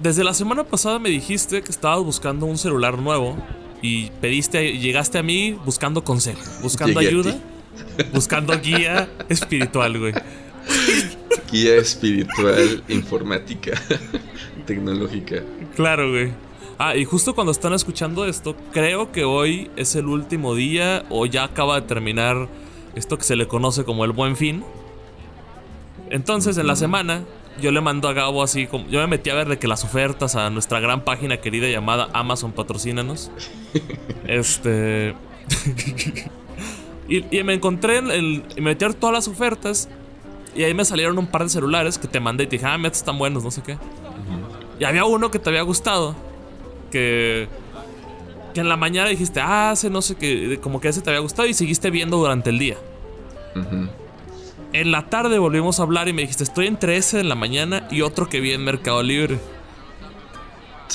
desde la semana pasada me dijiste que estabas buscando un celular nuevo y pediste, llegaste a mí buscando consejo, buscando ayuda, buscando guía espiritual, güey. Guía espiritual, informática, tecnológica. Claro, güey. Ah, y justo cuando están escuchando esto, creo que hoy es el último día o ya acaba de terminar esto que se le conoce como el buen fin. Entonces, en la semana, yo le mando a Gabo así como. Yo me metí a ver de que las ofertas a nuestra gran página querida llamada Amazon Patrocínanos. este. y, me encontré en el. Y me metí a ver todas las ofertas. Y ahí me salieron un par de celulares que te mandé y te dije, ah, estos están buenos, no sé qué. Y había uno que te había gustado. Que. Que en la mañana dijiste, ah, ese no sé qué. Como que ese te había gustado y seguiste viendo durante el día. En la tarde volvimos a hablar y me dijiste, estoy entre ese en la mañana y otro que vi en Mercado Libre.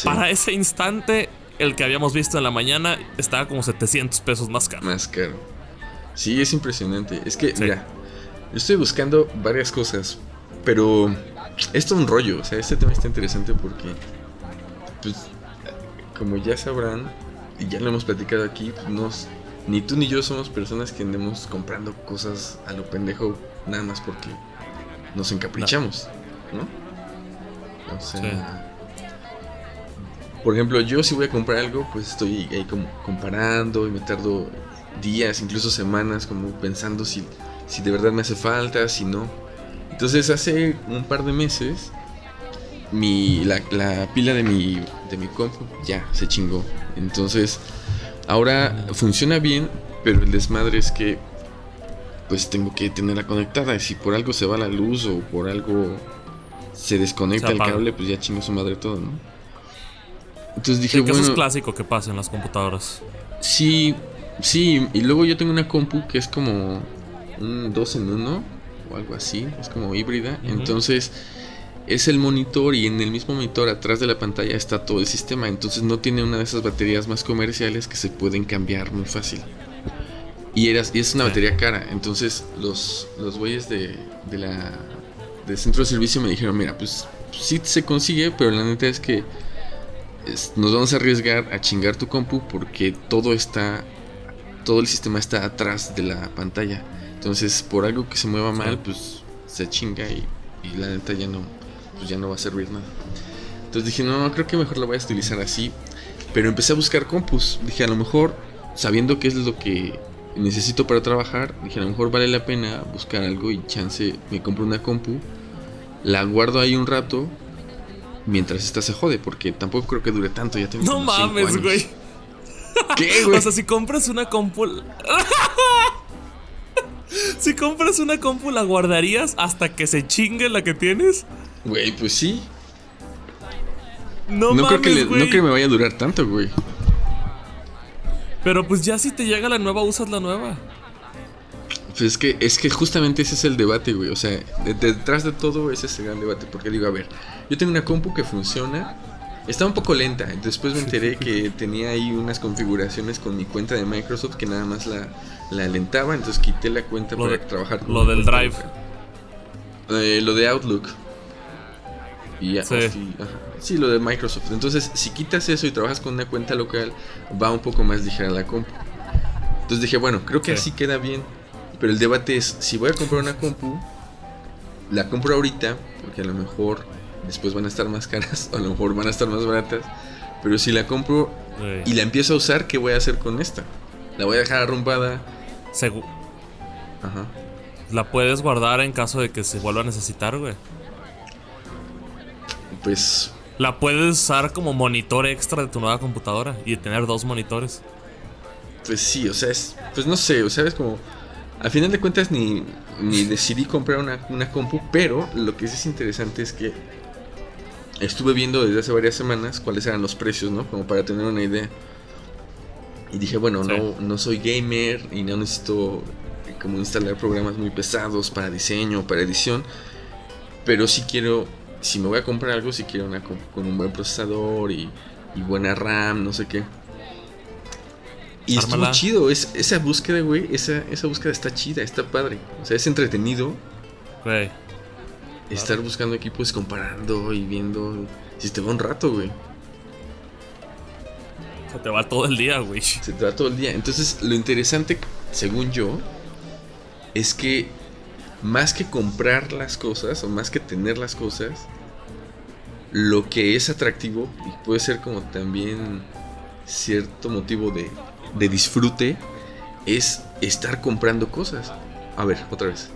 Para ese instante, el que habíamos visto en la mañana estaba como 700 pesos más caro. Más caro. Sí, es impresionante. Es que, mira, yo estoy buscando varias cosas, pero esto es un rollo. O sea, este tema está interesante porque, pues, como ya sabrán, y ya lo hemos platicado aquí, pues, nos, ni tú ni yo somos personas que andemos comprando cosas a lo pendejo nada más porque nos encaprichamos, ¿no? O sea, por ejemplo, yo si voy a comprar algo, pues estoy ahí como comparando y me tardo días, incluso semanas, como pensando si, si de verdad me hace falta, si no. Entonces hace un par de meses mi, la, la, pila de mi, de mi compu ya se chingó. Entonces ahora funciona bien, pero el desmadre es que pues tengo que tenerla conectada. Y si por algo se va la luz o por algo se desconecta el cable, pues ya chingo su madre todo, ¿no? Entonces dije, bueno. Eso es clásico que pasa en las computadoras. Sí, sí. Y luego yo tengo una compu que es como un 2 en 1 o algo así. Es como híbrida. Entonces es el monitor y en el mismo monitor atrás de la pantalla está todo el sistema. Entonces no tiene una de esas baterías más comerciales que se pueden cambiar muy fácil. Y, es una batería cara. Entonces los, los güeyes de, de la, del centro de servicio me dijeron, mira, pues sí se consigue, pero la neta es que nos vamos a arriesgar a chingar tu compu porque todo está, todo el sistema está atrás de la pantalla. Entonces por algo que se mueva mal, pues se chinga y, y la neta ya no, pues ya no va a servir nada. Entonces dije, no, creo que mejor la voy a utilizar así. Pero empecé a buscar compus. Dije, a lo mejor, sabiendo qué es lo que necesito para trabajar, dije a lo mejor vale la pena buscar algo y chance me compro una compu, la guardo ahí un rato mientras esta se jode, porque tampoco creo que dure tanto, ya tengo No mames, güey. ¿Qué, güey? O sea, si compras una compu Si compras una compu la guardarías hasta que se chingue la que tienes? Güey, pues sí. No, creo que no creo que me vaya a durar tanto, güey. Pero pues ya si te llega la nueva, usas la nueva. Pues es que, es que justamente ese es el debate, güey. O sea, detrás de todo ese es el gran debate. Porque digo, a ver, yo tengo una compu que funciona. Está un poco lenta. Después me enteré que tenía ahí unas configuraciones con mi cuenta de Microsoft que nada más la, la alentaba. Entonces quité la cuenta para trabajar con Lo del Drive. Eh, lo de Outlook. Y ya, sí. Sí, lo de Microsoft. Entonces, si quitas eso y trabajas con una cuenta local, va un poco más ligera la compu. Entonces dije, bueno, creo que así queda bien. Pero el debate es, si voy a comprar una compu, la compro ahorita, porque a lo mejor después van a estar más caras, o a lo mejor van a estar más baratas. Pero si la compro y la empiezo a usar, ¿qué voy a hacer con esta? ¿La voy a dejar arrumbada? Seguro. Ajá. La puedes guardar en caso de que se vuelva a necesitar, güey pues... La puedes usar como monitor extra de tu nueva computadora y tener dos monitores. Pues sí, o sea, es, pues no sé, o sea, es como... Al final de cuentas ni, ni decidí comprar una, una compu, pero lo que sí es interesante es que estuve viendo desde hace varias semanas cuáles eran los precios, ¿no? Como para tener una idea. Y dije, bueno, no, no soy gamer y no necesito como instalar programas muy pesados para diseño, para edición. Pero sí quiero si me voy a comprar algo, si quiero una con un buen procesador y, buena RAM, no sé qué. Y estuvo chido, es, esa búsqueda, güey, esa, esa búsqueda está chida, está padre. O sea, es entretenido. Estar buscando equipos, comparando y viendo Si te va un rato, güey. Se te va todo el día, güey. Se te va todo el día. Entonces, lo interesante, según yo, es que más que comprar las cosas o más que tener las cosas, lo que es atractivo y puede ser como también cierto motivo de, de disfrute es estar comprando cosas. A ver, otra vez.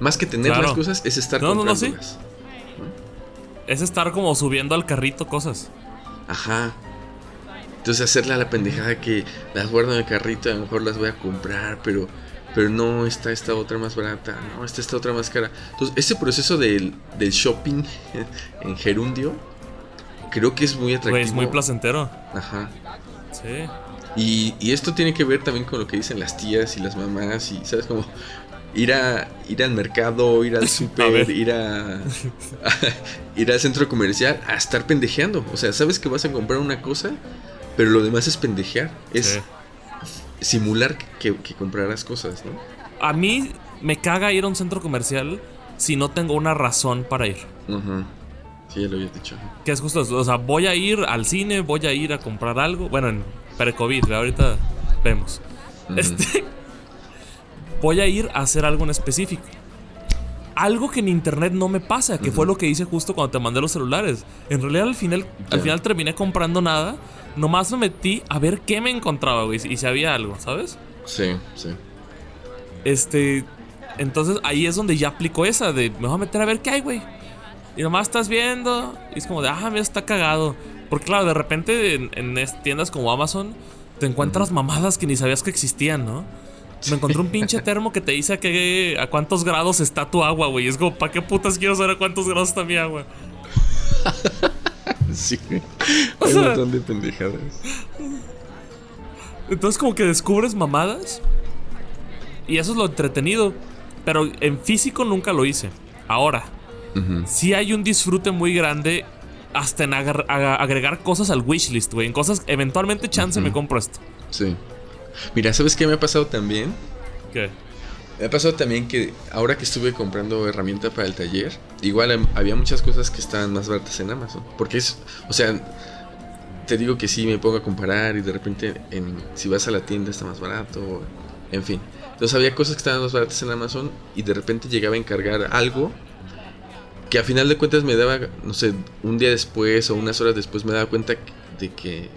Más que tener las cosas es estar no, comprando no, Es estar como subiendo al carrito cosas. Ajá. Entonces hacerle a la pendejada que las guardo en el carrito, a lo mejor las voy a comprar, pero pero no está esta otra más barata, no está esta otra más cara. Entonces, ese proceso del, del shopping en gerundio creo que es muy atractivo. es muy placentero. Ajá. Sí. Y, y, esto tiene que ver también con lo que dicen las tías y las mamás y, ¿sabes? Como ir a ir al mercado, ir al super, ir a, ir al centro comercial a estar pendejeando. O sea, sabes que vas a comprar una cosa, pero lo demás es pendejear. Es simular que, que comprarás cosas, ¿no? A mí me caga ir a un centro comercial si no tengo una razón para ir. Ajá. Sí, ya lo había dicho. Que es justo O sea, voy a ir al cine, voy a ir a comprar algo. Bueno, en pre-COVID, ahorita vemos. Este. Voy a ir a hacer algo en específico. Algo que en internet no me pasa, que fue lo que hice justo cuando te mandé los celulares. En realidad al final, al final terminé comprando nada nomás me metí a ver qué me encontraba, güey. Y si había algo, ¿sabes? Sí, sí. Este. Entonces ahí es donde ya aplico esa de me voy a meter a ver qué hay, güey. Y nomás estás viendo. Y es como de, ah, mira, está cagado. Porque claro, de repente en, tiendas como Amazon te encuentras mamadas que ni sabías que existían, ¿no? Me encontré un pinche termo que te dice a, qué, a cuántos grados está tu agua, güey. Es como, ¿para qué putas quiero saber a cuántos grados está mi agua? sí. Hay un montón de pendejadas. Entonces como que descubres mamadas. Y eso es lo entretenido. Pero en físico nunca lo hice. Ahora, Si hay un disfrute muy grande hasta en agregar cosas al wishlist, güey. En cosas, eventualmente chance me compro esto. Sí. Mira, ¿sabes qué me ha pasado también? ¿Qué? Me ha pasado también que ahora que estuve comprando herramienta para el taller, igual había muchas cosas que estaban más baratas en Amazon. Porque es, o sea, te digo que sí me pongo a comparar y de repente en, si vas a la tienda está más barato, en fin. Entonces había cosas que estaban más baratas en Amazon y de repente llegaba a encargar algo que a final de cuentas me daba, no sé, un día después o unas horas después me daba cuenta de que,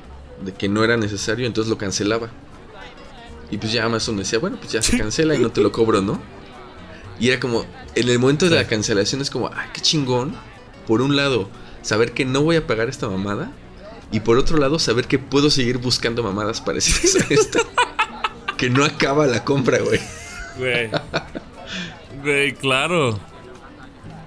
de que no era necesario, entonces lo cancelaba. Y pues ya Amazon decía, bueno, pues ya se cancela y no te lo cobro, ¿no? Y era como, en el momento de la cancelación es como, ay, qué chingón. Por un lado, saber que no voy a pagar esta mamada. Y por otro lado, saber que puedo seguir buscando mamadas parecidas a esta. que no acaba la compra, güey. Güey. Güey, claro.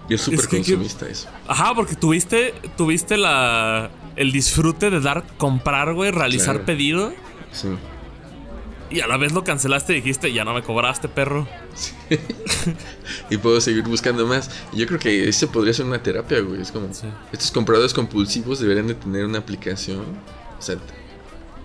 Yo es súper consumista eso. Ajá, porque tuviste, tuviste la, el disfrute de dar, comprar, güey, realizar pedido. Sí. Y a la vez lo cancelaste y dijiste, ya no me cobraste, perro. y puedo seguir buscando más. Yo creo que eso podría ser una terapia, güey. Es como, estos compradores compulsivos deberían de tener una aplicación. O sea,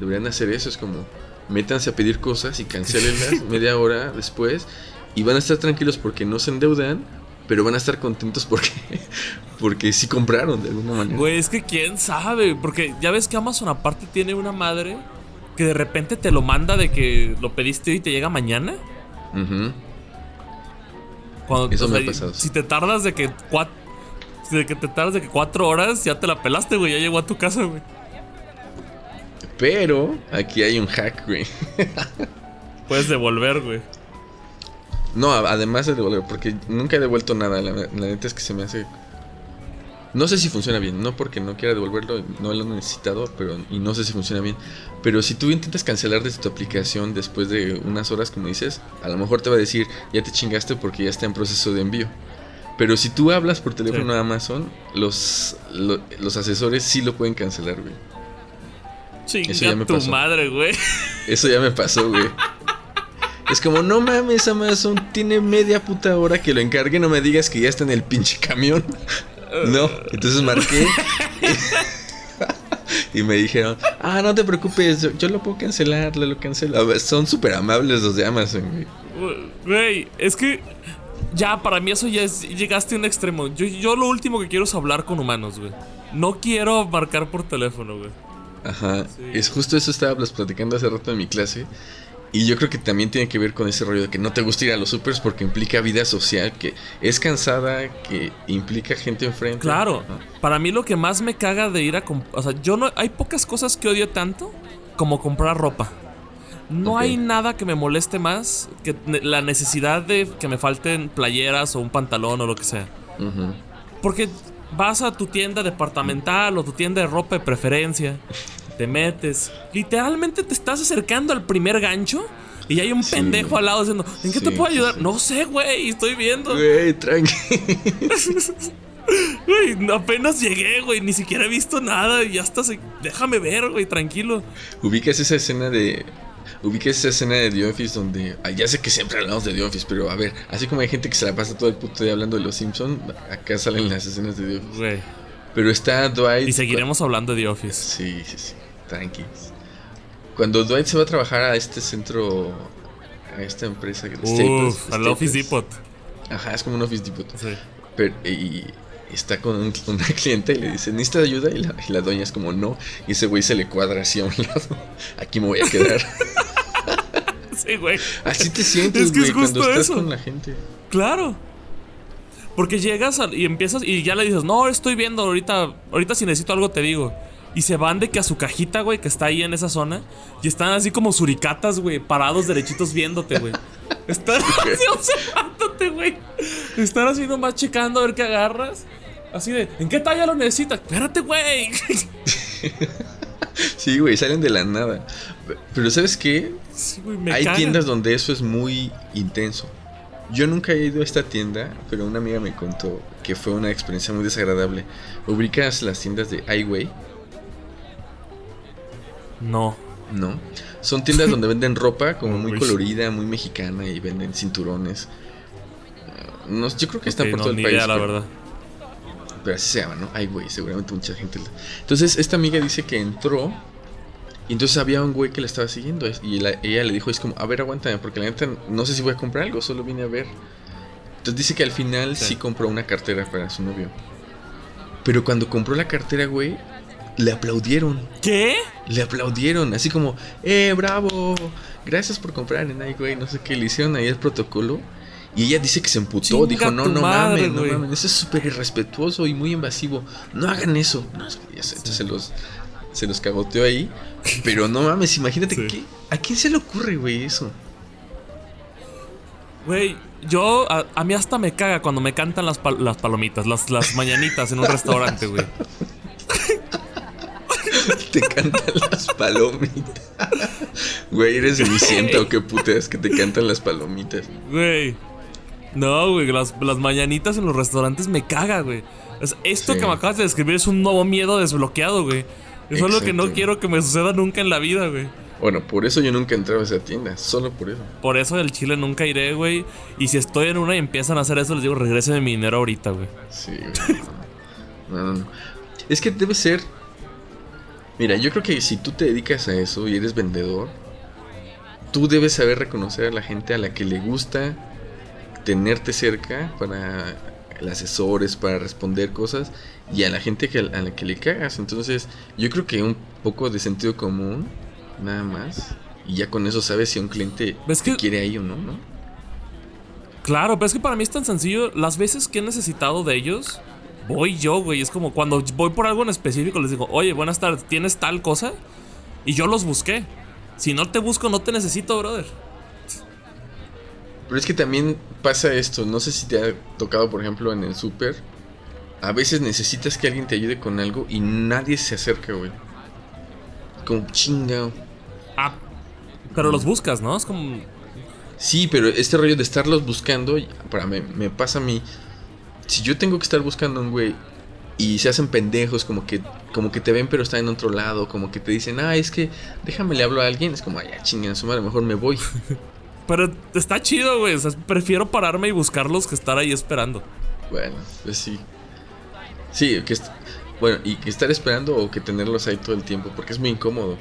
deberían hacer eso. Es como, métanse a pedir cosas y cancelenlas media hora después. Y van a estar tranquilos porque no se endeudan, pero van a estar contentos porque, porque sí compraron de alguna manera. Güey, es que quién sabe, porque ya ves que Amazon aparte tiene una madre que de repente te lo manda de que lo pediste y te llega mañana. Cuando, Eso me ha pasado. Si te tardas de que cuatro, de que te tardas de que cuatro horas, ya te la pelaste, güey. Ya llegó a tu casa, güey. Pero aquí hay un hack, güey. Puedes devolver, güey. No, además de devolver, porque nunca he devuelto nada. La, la neta es que se me hace no sé si funciona bien, no porque no quiera devolverlo, no lo he necesitado, pero y no sé si funciona bien. Pero si tú intentas cancelar desde tu aplicación después de unas horas, como dices, a lo mejor te va a decir, ya te chingaste porque ya está en proceso de envío. Pero si tú hablas por teléfono a Amazon, los, los asesores sí lo pueden cancelar, güey. Eso ya me tu madre, güey. Eso ya me pasó, güey. Es como, no mames, Amazon tiene media puta hora que lo encargue, no me digas que ya está en el pinche camión. No, entonces marqué. y me dijeron, ah, no te preocupes, yo, lo puedo cancelar, lo cancelo. son súper amables los de Amazon, güey. Güey, es que ya para mí eso ya es, llegaste a un extremo. Yo, yo lo último que quiero es hablar con humanos, güey. no quiero marcar por teléfono, güey. Ajá. Es justo eso estábamos platicando hace rato en mi clase. Y yo creo que también tiene que ver con ese rollo de que no te gusta ir a los supers porque implica vida social, que es cansada, que implica gente enfrente. Claro. Para mí lo que más me caga de ir a comprar, o sea, yo no hay pocas cosas que odio tanto como comprar ropa. No hay nada que me moleste más que la necesidad de que me falten playeras o un pantalón o lo que sea. Porque vas a tu tienda departamental o tu tienda de ropa de preferencia, te metes, literalmente te estás acercando al primer gancho y hay un pendejo al lado diciendo, ¿en qué te puedo ayudar? No sé, güey, estoy viendo. Güey, tranqui. Güey, apenas llegué, güey, ni siquiera he visto nada y ya estás, déjame ver, güey, tranquilo. Ubicas esa escena de ubique esa escena de The Office donde. ya sé que siempre hablamos de The Office, pero a ver, así como hay gente que se la pasa todo el puto día hablando de los Simpsons, acá salen las escenas de The Office. Pero está Dwight. Y seguiremos hablando de The Office. Sí, sí, sí. Cuando Dwight se va a trabajar a este centro. A esta empresa. Uf, al Office Depot. Ajá, es como un Office Depot. Sí. Pero, y, está con una cliente y le dice, ¿necesitas ayuda? Y la, y la, doña es como, no. Y ese güey se le cuadra así a un lado. Aquí me voy a quedar. sí, güey. Así te sientes, güey, cuando estás con la gente. Claro. Porque llegas y empiezas y ya le dices, no, estoy viendo, ahorita, ahorita si necesito algo te digo. Y se van de que a su cajita, güey, que está ahí en esa zona. Y están así como suricatas, güey, parados derechitos viéndote, güey. Están así observándote, güey. Están así nomás checando a ver qué agarras. Así de, ¿en qué talla lo necesitas? Espérate, güey. sí, güey, salen de la nada. Pero ¿sabes qué? Hay tiendas donde eso es muy intenso. Yo nunca he ido a esta tienda, pero una amiga me contó que fue una experiencia muy desagradable. ¿Ubicas las tiendas de Highway? No. No. Son tiendas donde venden ropa como muy colorida, muy mexicana y venden cinturones. No, yo creo que está por todo el país. la verdad pero así se llama, ¿no? Ay, güey, seguramente mucha gente. Entonces, esta amiga dice que entró. Y entonces había un güey que la estaba siguiendo. Y ella le dijo: Es como, a ver, aguántame, porque la neta no sé si voy a comprar algo, solo vine a ver. Entonces dice que al final sí, compró una cartera para su novio. Pero cuando compró la cartera, güey, le aplaudieron. ¿Qué? Le aplaudieron, así como, ¡eh, bravo! Gracias por comprar en güey. No sé qué, le hicieron ahí el protocolo. Y ella dice que se emputó, dijo, no, no mames, no mames, eso es súper irrespetuoso y muy invasivo, no hagan eso. No, entonces se los, se los cagoteó ahí, pero no mames, imagínate, que, ¿a quién se le ocurre, güey, eso? Güey, yo, a, mí hasta me caga cuando me cantan las, las palomitas, las, las mañanitas en un restaurante, güey. te cantan las palomitas. Güey, eres Vicenta o qué putas que te cantan las palomitas. Güey. No, güey, las, mañanitas en los restaurantes me caga, güey. esto que me acabas de describir es un nuevo miedo desbloqueado, güey. Eso es lo que no quiero que me suceda nunca en la vida, güey. Bueno, por eso yo nunca entrado a esa tienda, solo por eso. Por eso del Chile nunca iré, güey. Y si estoy en una y empiezan a hacer eso, les digo, regrese mi dinero ahorita, güey. Sí, güey. no, no, no. Es que debe ser. Mira, yo creo que si tú te dedicas a eso y eres vendedor, tú debes saber reconocer a la gente a la que le gusta tenerte cerca para el asesores, para responder cosas y a la gente que, a la que le cagas. Entonces, yo creo que un poco de sentido común, nada más. Y ya con eso sabes si un cliente quiere ahí o no, ¿no? Claro, pero es que para mí es tan sencillo. Las veces que he necesitado de ellos, voy yo, güey. Es como cuando voy por algo en específico, les digo, oye, buenas tardes, ¿tienes tal cosa? Y yo los busqué. Si no te busco, no te necesito, brother. Pero es que también pasa esto, no sé si te ha tocado, por ejemplo, en el súper. A veces necesitas que alguien te ayude con algo y nadie se acerca, güey. Como chingado. Ah, pero los buscas, ¿no? Es como... Sí, pero este rollo de estarlos buscando, para me, me pasa a mí. Si yo tengo que estar buscando a un güey y se hacen pendejos, como que, como que te ven pero están en otro lado, como que te dicen, ah, es que déjame le hablo a alguien, es como, ay, chingan su madre, mejor me voy. Pero está chido, güey. O sea, prefiero pararme y buscarlos que estar ahí esperando. Bueno, pues sí. Sí, que bueno, y que estar esperando o que tenerlos ahí todo el tiempo, porque es muy incómodo.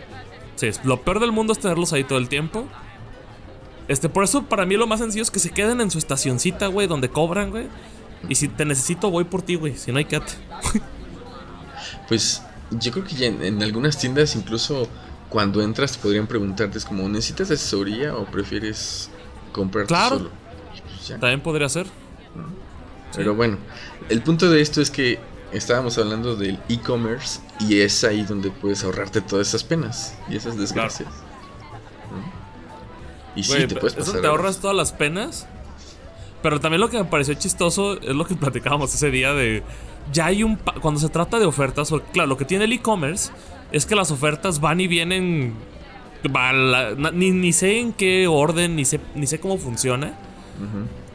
Sí, lo peor del mundo es tenerlos ahí todo el tiempo. Este, por eso para mí lo más sencillo es que se queden en su estacioncita, güey, donde cobran, güey. Y si te necesito, voy por ti, güey. Si no hay cat. Pues yo creo que ya en, algunas tiendas incluso cuando entras podrían preguntarte es como, ¿necesitas asesoría o prefieres comprar claro. solo? Pues También podría ser. Pero bueno, el punto de esto es que estábamos hablando del e-commerce y es ahí donde puedes ahorrarte todas esas penas y esas desgracias. Y sí, te puedes pasar. Eso te ahorras todas las penas. Pero también lo que me pareció chistoso es lo que platicábamos ese día de. Ya hay un. Cuando se trata de ofertas, claro, lo que tiene el e-commerce es que las ofertas van y vienen. ni, ni, sé en qué orden, ni sé, ni sé cómo funciona.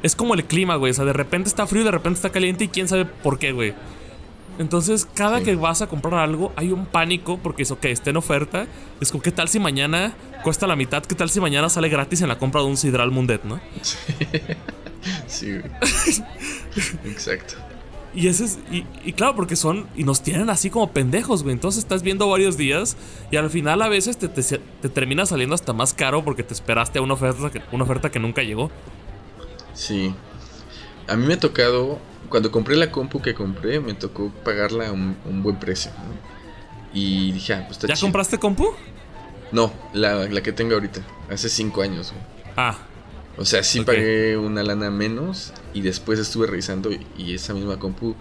Es como el clima, güey. O sea, de repente está frío, de repente está caliente y quién sabe por qué, güey. Entonces, cada que vas a comprar algo, hay un pánico porque es, ok, está en oferta. Es como, ¿qué tal si mañana cuesta la mitad? ¿Qué tal si mañana sale gratis en la compra de un Sidral Mundet, no? Sí, güey. Exacto. Y ese es, y, claro, porque son, y nos tienen así como pendejos, güey. Entonces estás viendo varios días y al final a veces te, te, termina saliendo hasta más caro porque te esperaste a una oferta, que, una oferta que nunca llegó. Sí. A mí me ha tocado cuando compré la compu que compré, me tocó pagarla a un, buen precio. Y dije, ah, pues está ¿Ya compraste compu? No, la, que tengo ahorita. Hace cinco años. Ah. O sea, sí pagué una lana menos y después estuve revisando y esa misma compu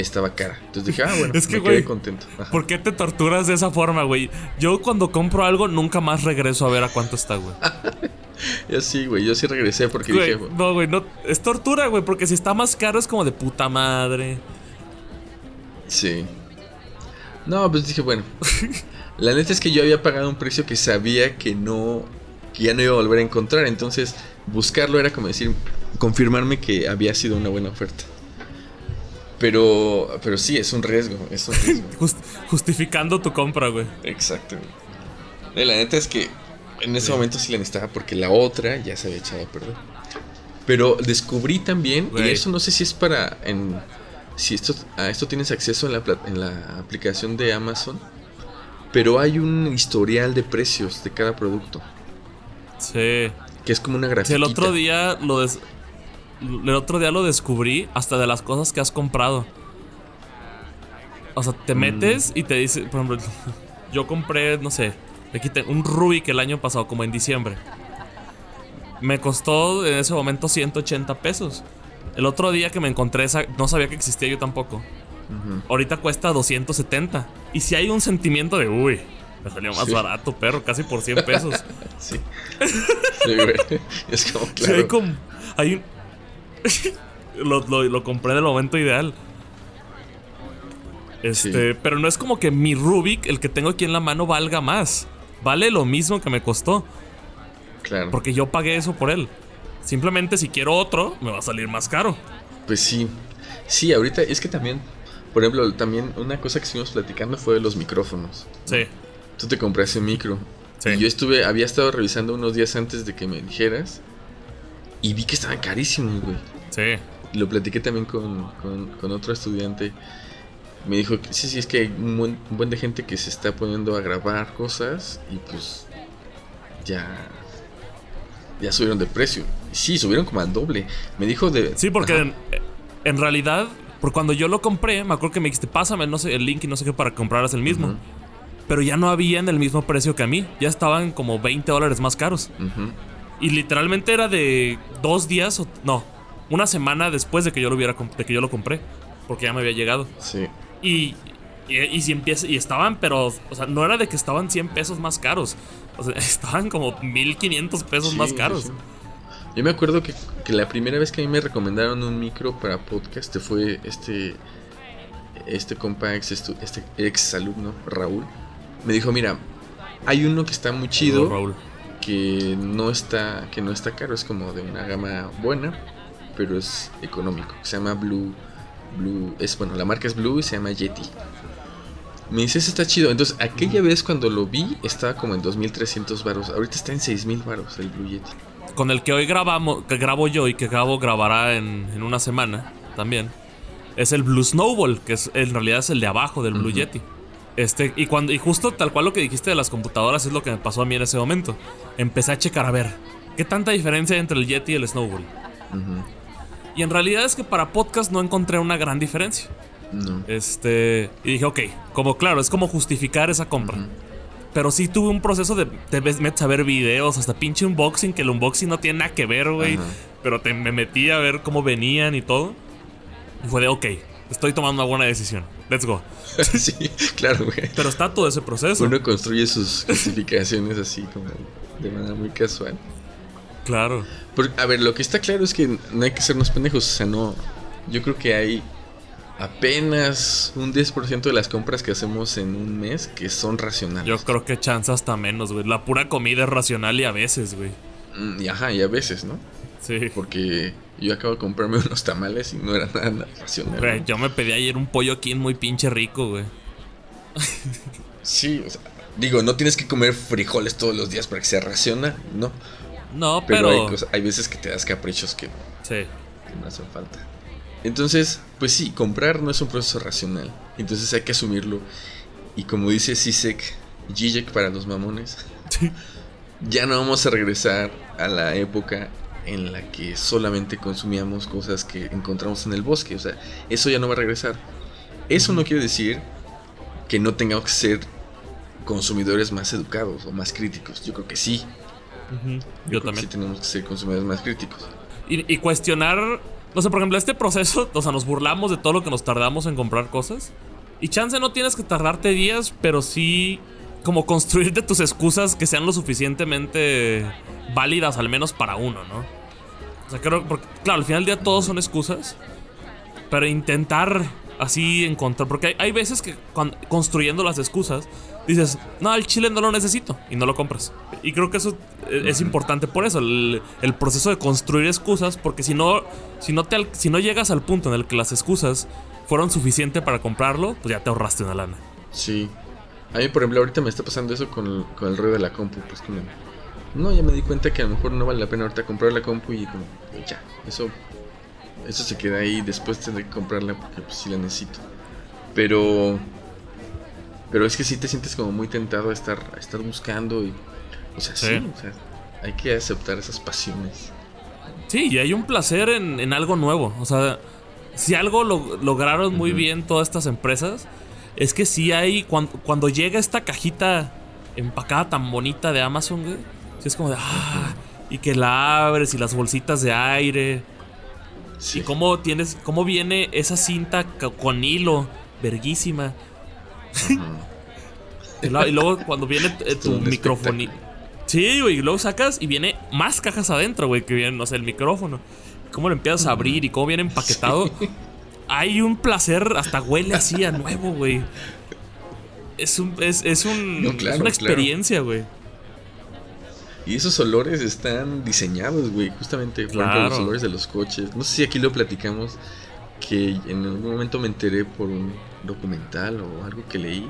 estaba cara. Entonces dije, ah, bueno, me quedé contento. ¿Por qué te torturas de esa forma, güey? Yo cuando compro algo nunca más regreso a ver a cuánto está, güey. yo sí, güey, yo sí regresé porque dije... No, güey, no, es tortura, güey, porque si está más caro es como de puta madre. Sí. No, pues dije, bueno. la neta es que yo había pagado un precio que sabía que no... Que ya no iba a volver a encontrar. Entonces, buscarlo era como decir... Confirmarme que había sido una buena oferta. Pero, pero sí, es un riesgo. Es un riesgo. justificando tu compra, güey. Exacto. Güey. La neta es que en ese momento sí la necesitaba porque la otra ya se había echado a perder. Pero descubrí también, y eso no sé si es para. En, si esto, a esto tienes acceso en la, en la aplicación de Amazon. Pero hay un historial de precios de cada producto. Sí. Que es como una gráfica. el otro día lo el otro día lo descubrí hasta de las cosas que has comprado. O sea, te mm. metes y te dice, por ejemplo, yo compré, no sé, Aquí tengo un Rubik el año pasado, como en diciembre. Me costó en ese momento 180 pesos. El otro día que me encontré esa, no sabía que existía yo tampoco. Ahorita cuesta 270. Y si hay un sentimiento de, uy, me salió más barato, perro, casi por 100 pesos. sí. sí, güey. Es como, claro. hay como. Hay un. lo, lo, lo compré en el momento ideal. Este, pero no es como que mi Rubik, el que tengo aquí en la mano, valga más vale lo mismo que me costó. Claro. Porque yo pagué eso por él. Simplemente si quiero otro, me va a salir más caro. Pues sí. Sí, ahorita es que también, por ejemplo, también una cosa que estuvimos platicando fue de los micrófonos. Sí. Tú te compraste un micro. Sí. Y yo estuve, había estado revisando unos días antes de que me dijeras. Y vi que estaban carísimos, güey. Sí. Lo platiqué también con, con, con otro estudiante me dijo que sí, sí, es que hay un buen, buen, de gente que se está poniendo a grabar cosas y pues ya ya subieron de precio. Sí, subieron como al doble. Me dijo de Sí, porque en, realidad por cuando yo lo compré, me acuerdo que me dijiste, "Pásame no sé el link y no sé qué para compraras el mismo." Pero ya no habían el mismo precio que a mí, ya estaban como 20 dólares más caros. Y literalmente era de dos días o no, una semana después de que yo lo hubiera de que yo lo compré, porque ya me había llegado. Sí. Y, y, si empieza, y estaban, pero, o sea, no era de que estaban 100 pesos más caros. O sea, estaban como 1500 pesos más caros. Yo me acuerdo que, la primera vez que a mí me recomendaron un micro para podcast fue este este compa ex, este ex alumno Raúl. Me dijo, mira, hay uno que está muy chido, Raúl. que no está que no está caro, es como de una gama buena, pero es económico. Se llama Blue Blue, es bueno, la marca es Blue y se llama Yeti. Me dice, ese está chido. Entonces, aquella vez cuando lo vi, estaba como en 2300 varos. Ahorita está en 6000 varos el Blue Yeti. Con el que hoy grabamos, que grabo yo y que Gabo grabará en, una semana también. Es el Blue Snowball, que es, en realidad es el de abajo del Blue Yeti. Este, y, cuando, y justo tal cual lo que dijiste de las computadoras es lo que me pasó a mí en ese momento. Empecé a checar a ver, ¿qué tanta diferencia hay entre el Yeti y el Snowball? Y en realidad es que para podcast no encontré una gran diferencia. No. Este. Y dije, ok, como claro, es como justificar esa compra. Pero sí tuve un proceso de te metes a ver videos, hasta pinche unboxing, que el unboxing no tiene nada que ver, güey. Pero te, me metí a ver cómo venían y todo. Y fue de, ok, estoy tomando una buena decisión. Let's go. sí, claro, güey. Pero está todo ese proceso. Uno construye sus justificaciones así como de manera muy casual. Claro. a ver, lo que está claro es que no hay que ser unos pendejos. O sea, no. Yo creo que hay apenas un 10% de las compras que hacemos en un mes que son racionales. Yo creo que chance hasta menos, güey. La pura comida es racional y a veces, güey. Mm, y ajá, y a veces, ¿no? Sí. Porque yo acabo de comprarme unos tamales y no era nada, racional. Güey, yo me pedí ayer un pollo aquí muy pinche rico, güey. sí, o sea, digo, no tienes que comer frijoles todos los días para que sea racional, ¿no? No, pero. Hay, hay, veces que te das caprichos que, sí. que no hacen falta. Entonces, pues sí, comprar no es un proceso racional. Entonces hay que asumirlo. Y como dice Sisek, Zizek para los mamones, ya no vamos a regresar a la época en la que solamente consumíamos cosas que encontramos en el bosque. O sea, eso ya no va a regresar. Eso no quiere decir que no tengamos que ser consumidores más educados o más críticos. Yo creo que sí. Yo, también. sí tenemos que ser consumidores más críticos. y cuestionar no sé, por ejemplo, este proceso, o sea, nos burlamos de todo lo que nos tardamos en comprar cosas. Y chance no tienes que tardarte días, pero sí como construirte tus excusas que sean lo suficientemente válidas, al menos para uno, ¿no? O sea, creo, porque, claro, al final del día todos son excusas, pero intentar así encontrar, porque hay, hay veces que construyendo las excusas dices, no, el chile no lo necesito y no lo compras. Y creo que eso es importante por eso, el, proceso de construir excusas, porque si no, si no, te, si no llegas al punto en el que las excusas fueron suficientes para comprarlo, pues ya te ahorraste una lana. Sí. A mí, por ejemplo, ahorita me está pasando eso con el, con el ruido de la compu. Pues como, no, ya me di cuenta que a lo mejor no vale la pena ahorita comprar la compu y como, ya, eso, eso se queda ahí. Después tendré que comprarla porque pues sí la necesito. Pero pero es que sí te sientes como muy tentado a estar, a estar buscando y... O sea, sí. o sea, hay que aceptar esas pasiones. Sí, y hay un placer en, algo nuevo. O sea, si algo lo, lograron muy bien todas estas empresas, es que sí hay... Cuando, llega esta cajita empacada tan bonita de Amazon, güey, sí es como de... Ah, y que la abres y las bolsitas de aire. Sí. Y cómo tienes... Cómo viene esa cinta con hilo, verguísima y luego cuando viene eh, tu micrófono. Sí, güey, y luego sacas y viene más cajas adentro, güey, que viene, no sé, el micrófono. Cómo lo empiezas a abrir y cómo viene empaquetado. Hay un placer, hasta huele así a nuevo, güey. Es un, es, es un, una experiencia, güey. Y esos olores están diseñados, güey, justamente por los olores de los coches. No sé si aquí lo platicamos, que en algún momento me enteré por un documental o algo que leí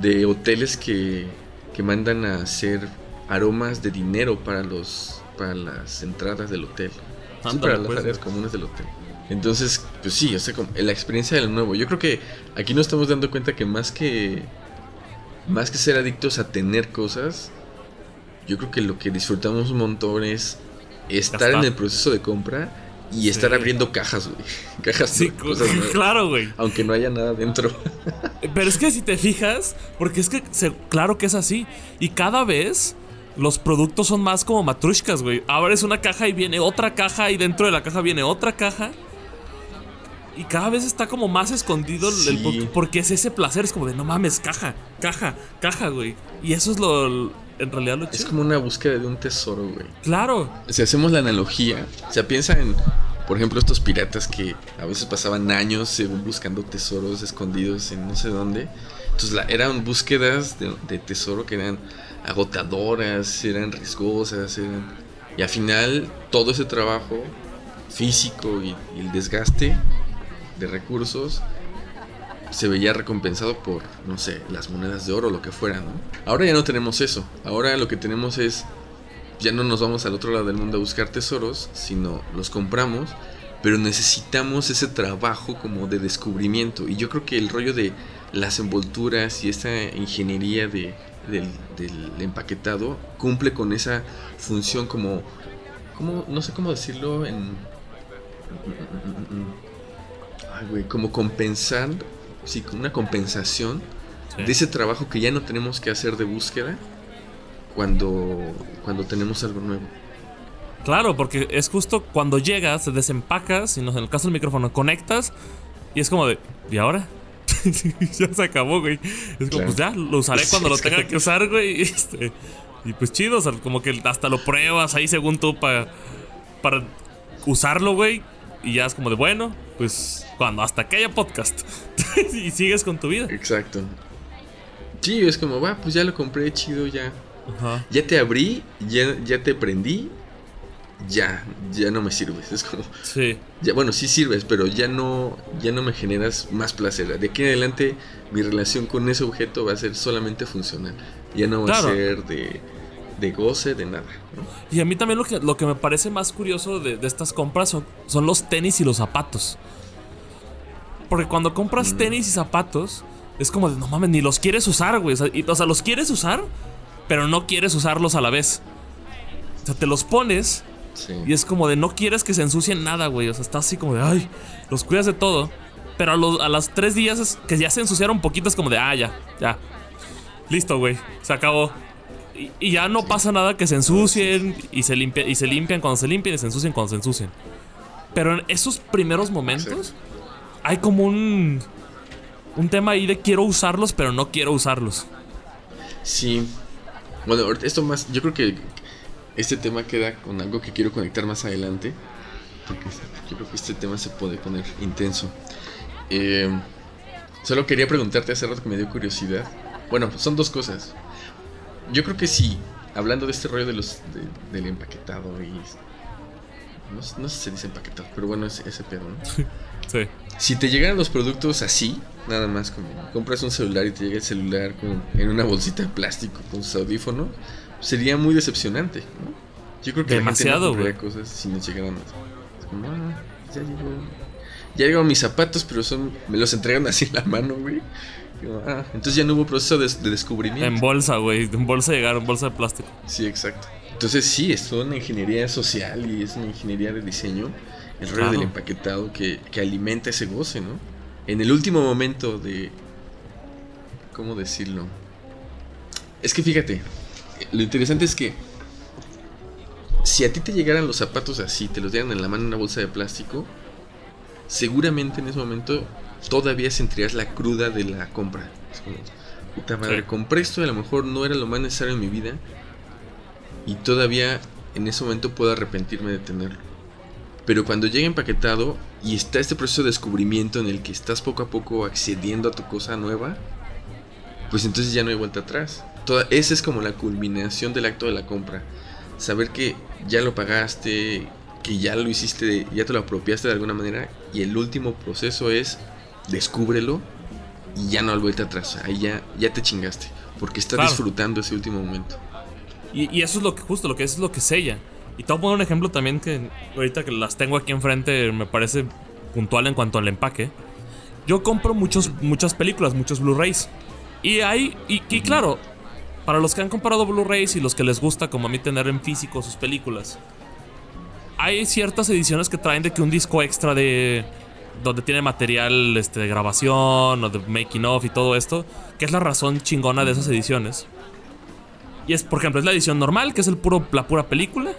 de hoteles que, que mandan a hacer aromas de dinero para los para las entradas del hotel. para las pues, áreas comunes del hotel. Entonces, pues sí, o sea, la experiencia del nuevo. Yo creo que aquí nos estamos dando cuenta que más que más que ser adictos a tener cosas, yo creo que lo que disfrutamos un montón es estar en el proceso de compra y estar abriendo cajas, güey. Cajas sí, cosas claro, güey. Aunque no haya nada dentro. Pero es que si te fijas, porque es que claro que es así. Y cada vez los productos son más como matrushkas, güey. Abres una caja y viene otra caja y dentro de la caja viene otra caja. Y cada vez está como más escondido el, porque es ese placer, es como de no mames, caja, caja, caja, güey. Y eso es lo en realidad lo Es como una búsqueda de un tesoro, güey. Claro. Si hacemos la analogía, o sea, piensa en, por ejemplo, estos piratas que a veces pasaban años buscando tesoros escondidos en no sé dónde. Entonces eran búsquedas de, tesoro que eran agotadoras, eran riesgosas, y al final todo ese trabajo físico y el desgaste de recursos se veía recompensado por, no sé, las monedas de oro o lo que fuera, ¿no? Ahora ya no tenemos eso. Ahora lo que tenemos es, ya no nos vamos al otro lado del mundo a buscar tesoros, sino los compramos, pero necesitamos ese trabajo como de descubrimiento. Y yo creo que el rollo de las envolturas y esta ingeniería de, del, del empaquetado cumple con esa función como, como, no sé cómo decirlo en güey, como compensar, sí, como una compensación de ese trabajo que ya no tenemos que hacer de búsqueda cuando, cuando tenemos algo nuevo. Claro, porque es justo cuando llegas, desempacas, y en el caso del micrófono, conectas y es como de, ¿y ahora? ya se acabó, güey. Es como, pues ya, lo usaré cuando lo tenga que usar, güey. Este, y pues chido, o sea, como que hasta lo pruebas ahí según tú para para usarlo, güey. Y ya es como de, bueno, pues cuando hasta que haya podcast. y sigues con tu vida. Exacto. Sí, es como, va, pues ya lo compré, chido, ya. Ya te abrí, ya, ya te prendí, ya, ya no me sirves. Es como. Sí. Ya, bueno, sí sirves, pero ya no, ya no me generas más placer. De aquí en adelante, mi relación con ese objeto va a ser solamente funcional. Ya no va a ser de, de goce, de nada. Y a mí también lo que, lo que me parece más curioso de, estas compras son, los tenis y los zapatos. Porque cuando compras mm. tenis y zapatos, es como de no mames, ni los quieres usar, güey. O sea, los quieres usar, pero no quieres usarlos a la vez. O sea, te los pones y es como de no quieres que se ensucien nada, güey. O sea, está así como de, ay, los cuidas de todo. Pero a, los, a las tres días que ya se ensuciaron es como de, ah, ya, ya. Listo, güey. Se acabó. Y, ya no pasa nada que se ensucien y se, limpia, y se limpian cuando se limpian y se ensucian cuando se ensucian. Pero en esos primeros momentos hay como un, un tema ahí de quiero usarlos, pero no quiero usarlos. Sí. Bueno, esto más, yo creo que este tema queda con algo que quiero conectar más adelante. Porque yo creo que este tema se puede poner intenso. Eh, solo quería preguntarte hace rato que me dio curiosidad. Bueno, son dos cosas. Yo creo que sí, hablando de este rollo de los del empaquetado y. No, sé si se dice empaquetado, pero bueno, ese, ese pedo, ¿no? sí. Si te llegaran los productos así, nada más como compras un celular y te llega el celular en una bolsita de plástico con su audífono, sería muy decepcionante, ¿no? Yo creo que Demasiado, la gente cosas si nos llegaran Es como, ah, ya llegó. Ya llegó mis zapatos, pero son me los entregan así en la mano, güey. Ah, entonces ya no hubo proceso de, descubrimiento. En bolsa, güey. En bolsa llegaron, bolsa de plástico. Sí, exacto. Entonces sí, es toda una ingeniería social y es una ingeniería de diseño. El rollo del empaquetado que, que alimenta ese goce, ¿no? En el último momento de... ¿Cómo decirlo? Es que fíjate, lo interesante es que si a ti te llegaran los zapatos así, te los dieran en la mano en una bolsa de plástico, seguramente en ese momento todavía sentirías la cruda de la compra. Es como, puta madre, compré esto y a lo mejor no era lo más necesario en mi vida y todavía en ese momento puedo arrepentirme de tenerlo. Pero cuando llega empaquetado y está este proceso de descubrimiento en el que estás poco a poco accediendo a tu cosa nueva, pues entonces ya no hay vuelta atrás esa es como la culminación del acto de la compra. Saber que ya lo pagaste, que ya lo hiciste, ya te lo apropiaste de alguna manera y el último proceso es descúbrelo y ya no hay vuelta atrás. Ahí ya, ya te chingaste porque estás disfrutando ese último momento. Y, eso es lo que justo, lo que es lo que sella. Y te voy a poner un ejemplo también que ahorita que las tengo aquí enfrente me parece puntual en cuanto al empaque. Yo compro muchos, muchas películas, muchos Blu-rays. Y hay, y, y claro, para los que han comprado Blu-rays y los que les gusta, como a mí, tener en físico sus películas, hay ciertas ediciones que traen de que un disco extra de. Donde tiene material este, de grabación o de making of y todo esto, que es la razón chingona de esas ediciones. Y es, por ejemplo, es la edición normal, que es el puro, la pura película.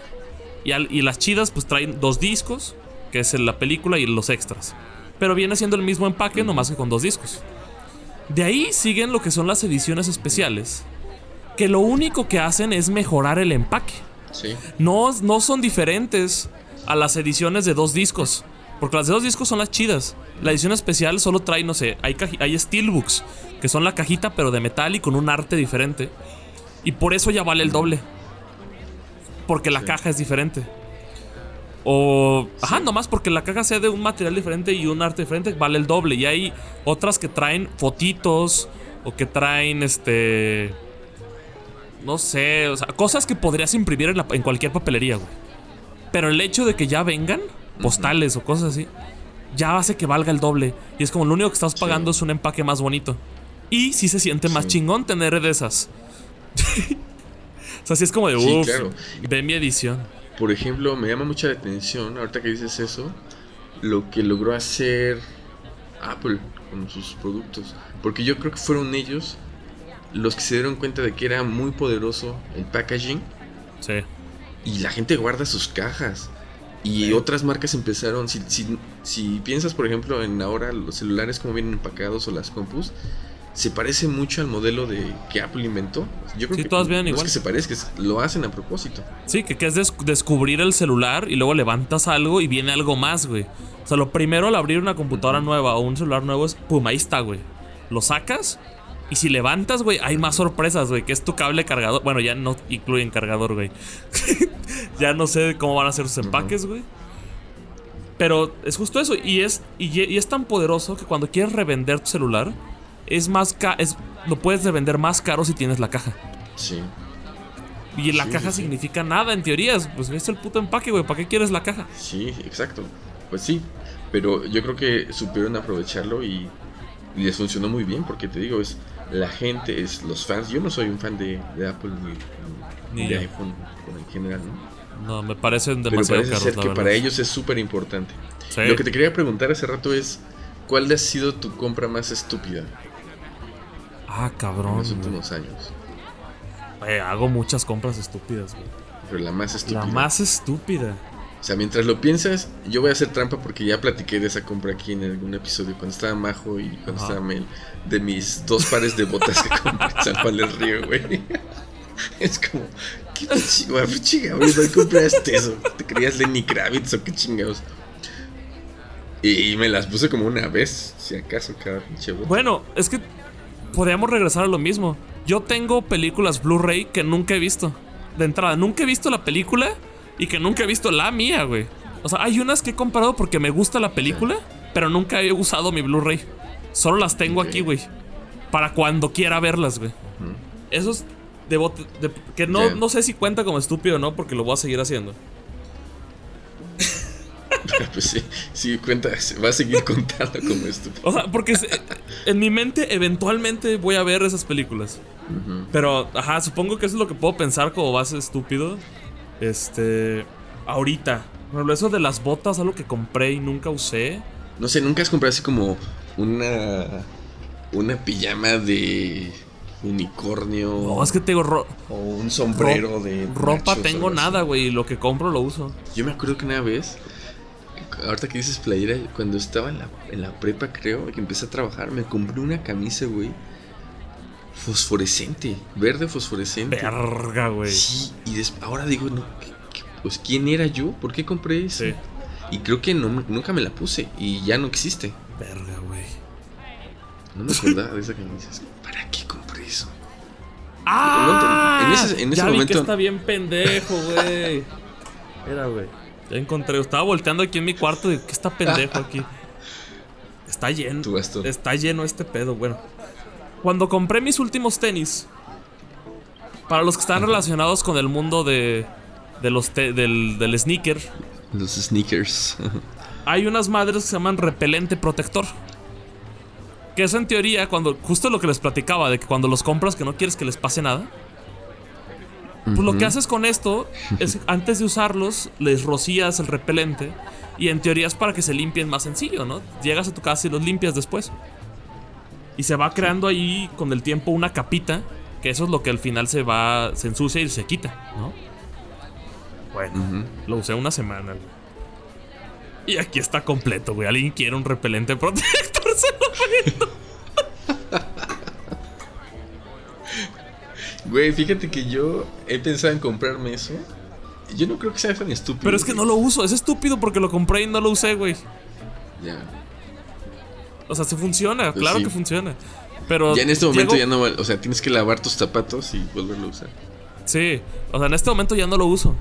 Y, y las chidas, pues traen dos discos, que es la película y los extras. Pero viene siendo el mismo empaque, nomás que con dos discos. De ahí siguen lo que son las ediciones especiales, que lo único que hacen es mejorar el empaque. Sí. No, no son diferentes a las ediciones de dos discos. Porque las de dos discos son las chidas. La edición especial solo trae, no sé, hay, hay steelbooks, que son la cajita pero de metal y con un arte diferente. Y por eso ya vale el doble. Porque la caja es diferente. O, ajá, nomás porque la caja sea de un material diferente y un arte diferente, vale el doble. Y hay otras que traen fotitos o que traen este no sé, o sea, cosas que podrías imprimir en, cualquier papelería, güey. Pero el hecho de que ya vengan postales o cosas así, ya hace que valga el doble. Y es como lo único que estás pagando es un empaque más bonito. Y sí se siente más chingón tener de esas. o sea, sí es como de, uff, ve mi edición. Por ejemplo, me llama mucha la atención, ahorita que dices eso, lo que logró hacer Apple con sus productos. Porque yo creo que fueron ellos los que se dieron cuenta de que era muy poderoso el packaging. Sí. Y la gente guarda sus cajas. Y otras marcas empezaron, si, si, si, piensas por ejemplo en ahora los celulares como vienen empacados o las compus, se parece mucho al modelo de que Apple inventó. Yo creo sí, que todas vienen no igual. es que se parezca, es- lo hacen a propósito. Sí, que, que es des- descubrir el celular y luego levantas algo y viene algo más, güey. O sea, lo primero al abrir una computadora nueva o un celular nuevo es, pum, ahí está, güey. Lo sacas y si levantas, güey, hay más sorpresas, güey, que es tu cable cargador. Bueno, ya no incluyen cargador, güey. ya no sé cómo van a ser sus empaques, güey. Pero es justo eso. Y es, y, y es tan poderoso que cuando quieres revender tu celular, es más ca es, lo puedes revender más caro si tienes la caja. Sí. Y la Sí, caja sí, sí. significa nada en teorías. Pues es el puto empaque, güey. ¿Para qué quieres la caja? Sí, exacto. Pues sí, pero yo creo que supieron aprovecharlo y, y les funcionó muy bien porque te digo, es la gente, es los fans. Yo no soy un fan de, de Apple ni, Ni de yo. iPhone en general, ¿no? No, me parecen Pero demasiado parece caros, ser la que verdad. para ellos es súper importante. Sí. Lo que te quería preguntar hace rato es, ¿cuál ha sido tu compra más estúpida Ah, en cabrón. los güey. últimos años? Eh, hago muchas compras estúpidas, güey. Pero la más estúpida. La más estúpida. O sea, mientras lo piensas, yo voy a hacer trampa porque ya platiqué de esa compra aquí en algún episodio cuando estaba Majo y cuando Ajá. estaba Mel. De mis dos pares de botas que compré en San Juan del Río, güey. Es como, ¿qué güey, pinche güey, ¿dónde compraste eso? ¿Te creías Lenny Kravitz o qué chingados? Y me las puse como una vez, si acaso, cada pinche bota. Bueno, es que podríamos regresar a lo mismo. Yo tengo películas Blu-ray que nunca he visto. De entrada, nunca he visto la película y que nunca he visto la mía, güey. O sea, hay unas que he comprado porque me gusta la película, pero nunca he usado mi Blu-ray. Solo las tengo aquí, güey. Para cuando quiera verlas, güey. Ujú. Eso es de bote- de- que no, no sé si cuenta como estúpido o no, porque lo voy a seguir haciendo. pues sí, sí, cuenta, va a seguir contando como estúpido. O sea, porque en mi mente eventualmente voy a ver esas películas. Pero, ajá, supongo que eso es lo que puedo pensar como base estúpido. Este. Ahorita. Por ejemplo, eso de las botas, algo que compré y nunca usé. No sé, nunca has comprado así como una una pijama de unicornio No, es que tengo ro- o un sombrero de ropa, tengo nada, güey. y Lo que compro lo uso. Yo me acuerdo que una vez ahorita que dices playera, cuando estaba en la, en la prepa creo que empecé a trabajar, me compré una camisa, güey, fosforescente, verde fosforescente. Verga, güey. Sí, y ahora digo, no, ¿qué- qué- pues quién era yo, ¿por qué compré eso? Sí. Y creo que no, me- nunca me la puse y ya no existe. Verga, güey. No me acordaba de esa camisa. ¿Para qué compré eso? ¡Ah! En ese- en ese ya vi momento- que está bien pendejo, güey. Era, güey. Ya encontré. Estaba volteando aquí en mi cuarto y ¿qué está pendejo aquí? Está lleno. Está lleno este pedo, bueno. Cuando compré mis últimos tenis, para los que están relacionados con el mundo de, de los te- del, del sneaker, Los sneakers. hay unas madres que se llaman repelente protector. Que es en teoría cuando, justo lo que les platicaba, de que cuando los compras que no quieres que les pase nada. Pues lo que haces con esto es antes de usarlos, les rocías el repelente. Y en teoría es para que se limpien más sencillo, ¿no? Llegas a tu casa y los limpias después. Y se va creando ahí con el tiempo una capita. Que eso es lo que al final se va. se ensucia y se quita, ¿no? Bueno, lo usé una semana. Y aquí está completo, güey. ¿Alguien quiere un repelente protector? Se lo. Güey, fíjate que yo he pensado en comprarme eso. Yo no creo que sea tan estúpido. Pero es que no lo uso. Es estúpido porque lo compré y no lo usé, güey. Ya. O sea, sí funciona. Pues claro sí. que funciona. Pero. Ya en este momento llego- ya no. O sea, tienes que lavar tus zapatos y volverlo a usar. Sí. O sea, en este momento ya no lo uso.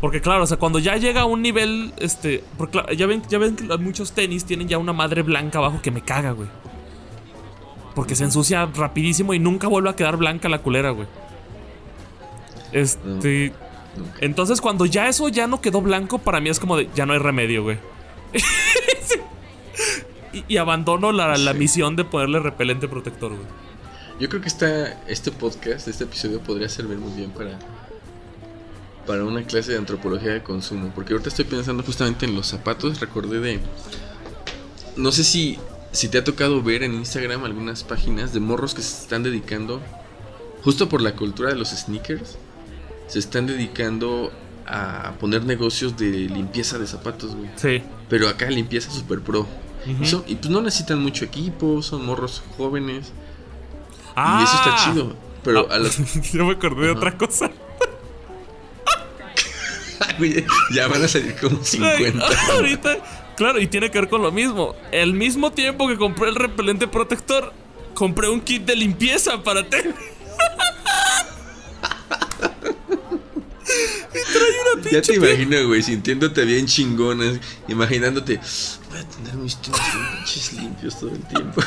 Porque claro, o sea, cuando ya llega a un nivel, este, porque ya ven, ya ven que muchos tenis tienen ya una madre blanca abajo que me caga, güey. Porque se ensucia rapidísimo y nunca vuelve a quedar blanca la culera, güey. Este, Nunca. entonces cuando ya eso ya no quedó blanco, para mí es como de, ya no hay remedio, güey. y, y abandono la, la misión de ponerle repelente protector, güey. Yo creo que esta, este podcast, este episodio podría servir muy bien para, para una clase de antropología de consumo. Porque ahorita estoy pensando justamente en los zapatos. Recordé de. No sé si si te ha tocado ver en Instagram algunas páginas de morros que se están dedicando, justo por la cultura de los sneakers, se están dedicando a poner negocios de limpieza de zapatos, güey. Sí. Pero acá limpieza super pro. Y, son- y pues no necesitan mucho equipo, son morros jóvenes. Ah. Y eso está chido. Pero Ah, a. Yo me acordé de otra cosa. Ya van a salir como 50. Ay, ahorita, claro, y tiene que ver con lo mismo. El mismo tiempo que compré el repelente protector, compré un kit de limpieza para tenis. Y trae una Ya pinche te imagino, güey, sintiéndote bien chingonas, imaginándote, voy a tener mis pinches limpios todo el tiempo.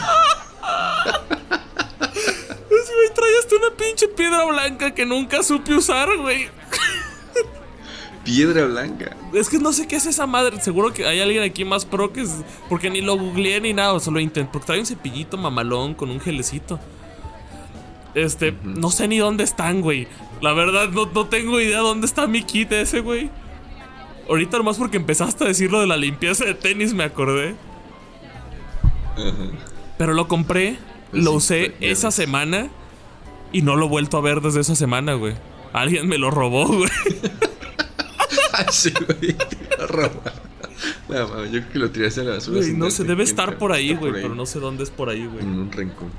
Pues, güey, trae hasta una pinche piedra blanca que nunca supe usar, güey. Piedra blanca. Es que no sé qué es esa madre. Seguro que hay alguien aquí más pro que es. Porque ni lo googleé ni nada. Solo intenté. Porque trae un cepillito mamalón con un gelecito. Este, no sé ni dónde están, güey. La verdad, no, no tengo idea dónde está mi kit ese, güey. Ahorita nomás porque empezaste a decir lo de la limpieza de tenis, me acordé. Pero lo compré, Pues lo sí, usé esa semana y no lo he vuelto a ver desde esa semana, güey. Alguien me lo robó, güey. Ay, sí, güey, lo robaron. No, mames, yo creo que lo tiraste a la basura. Güey, no sé, debe estar por ahí, güey, pero no sé dónde es por ahí, güey. En un rincón.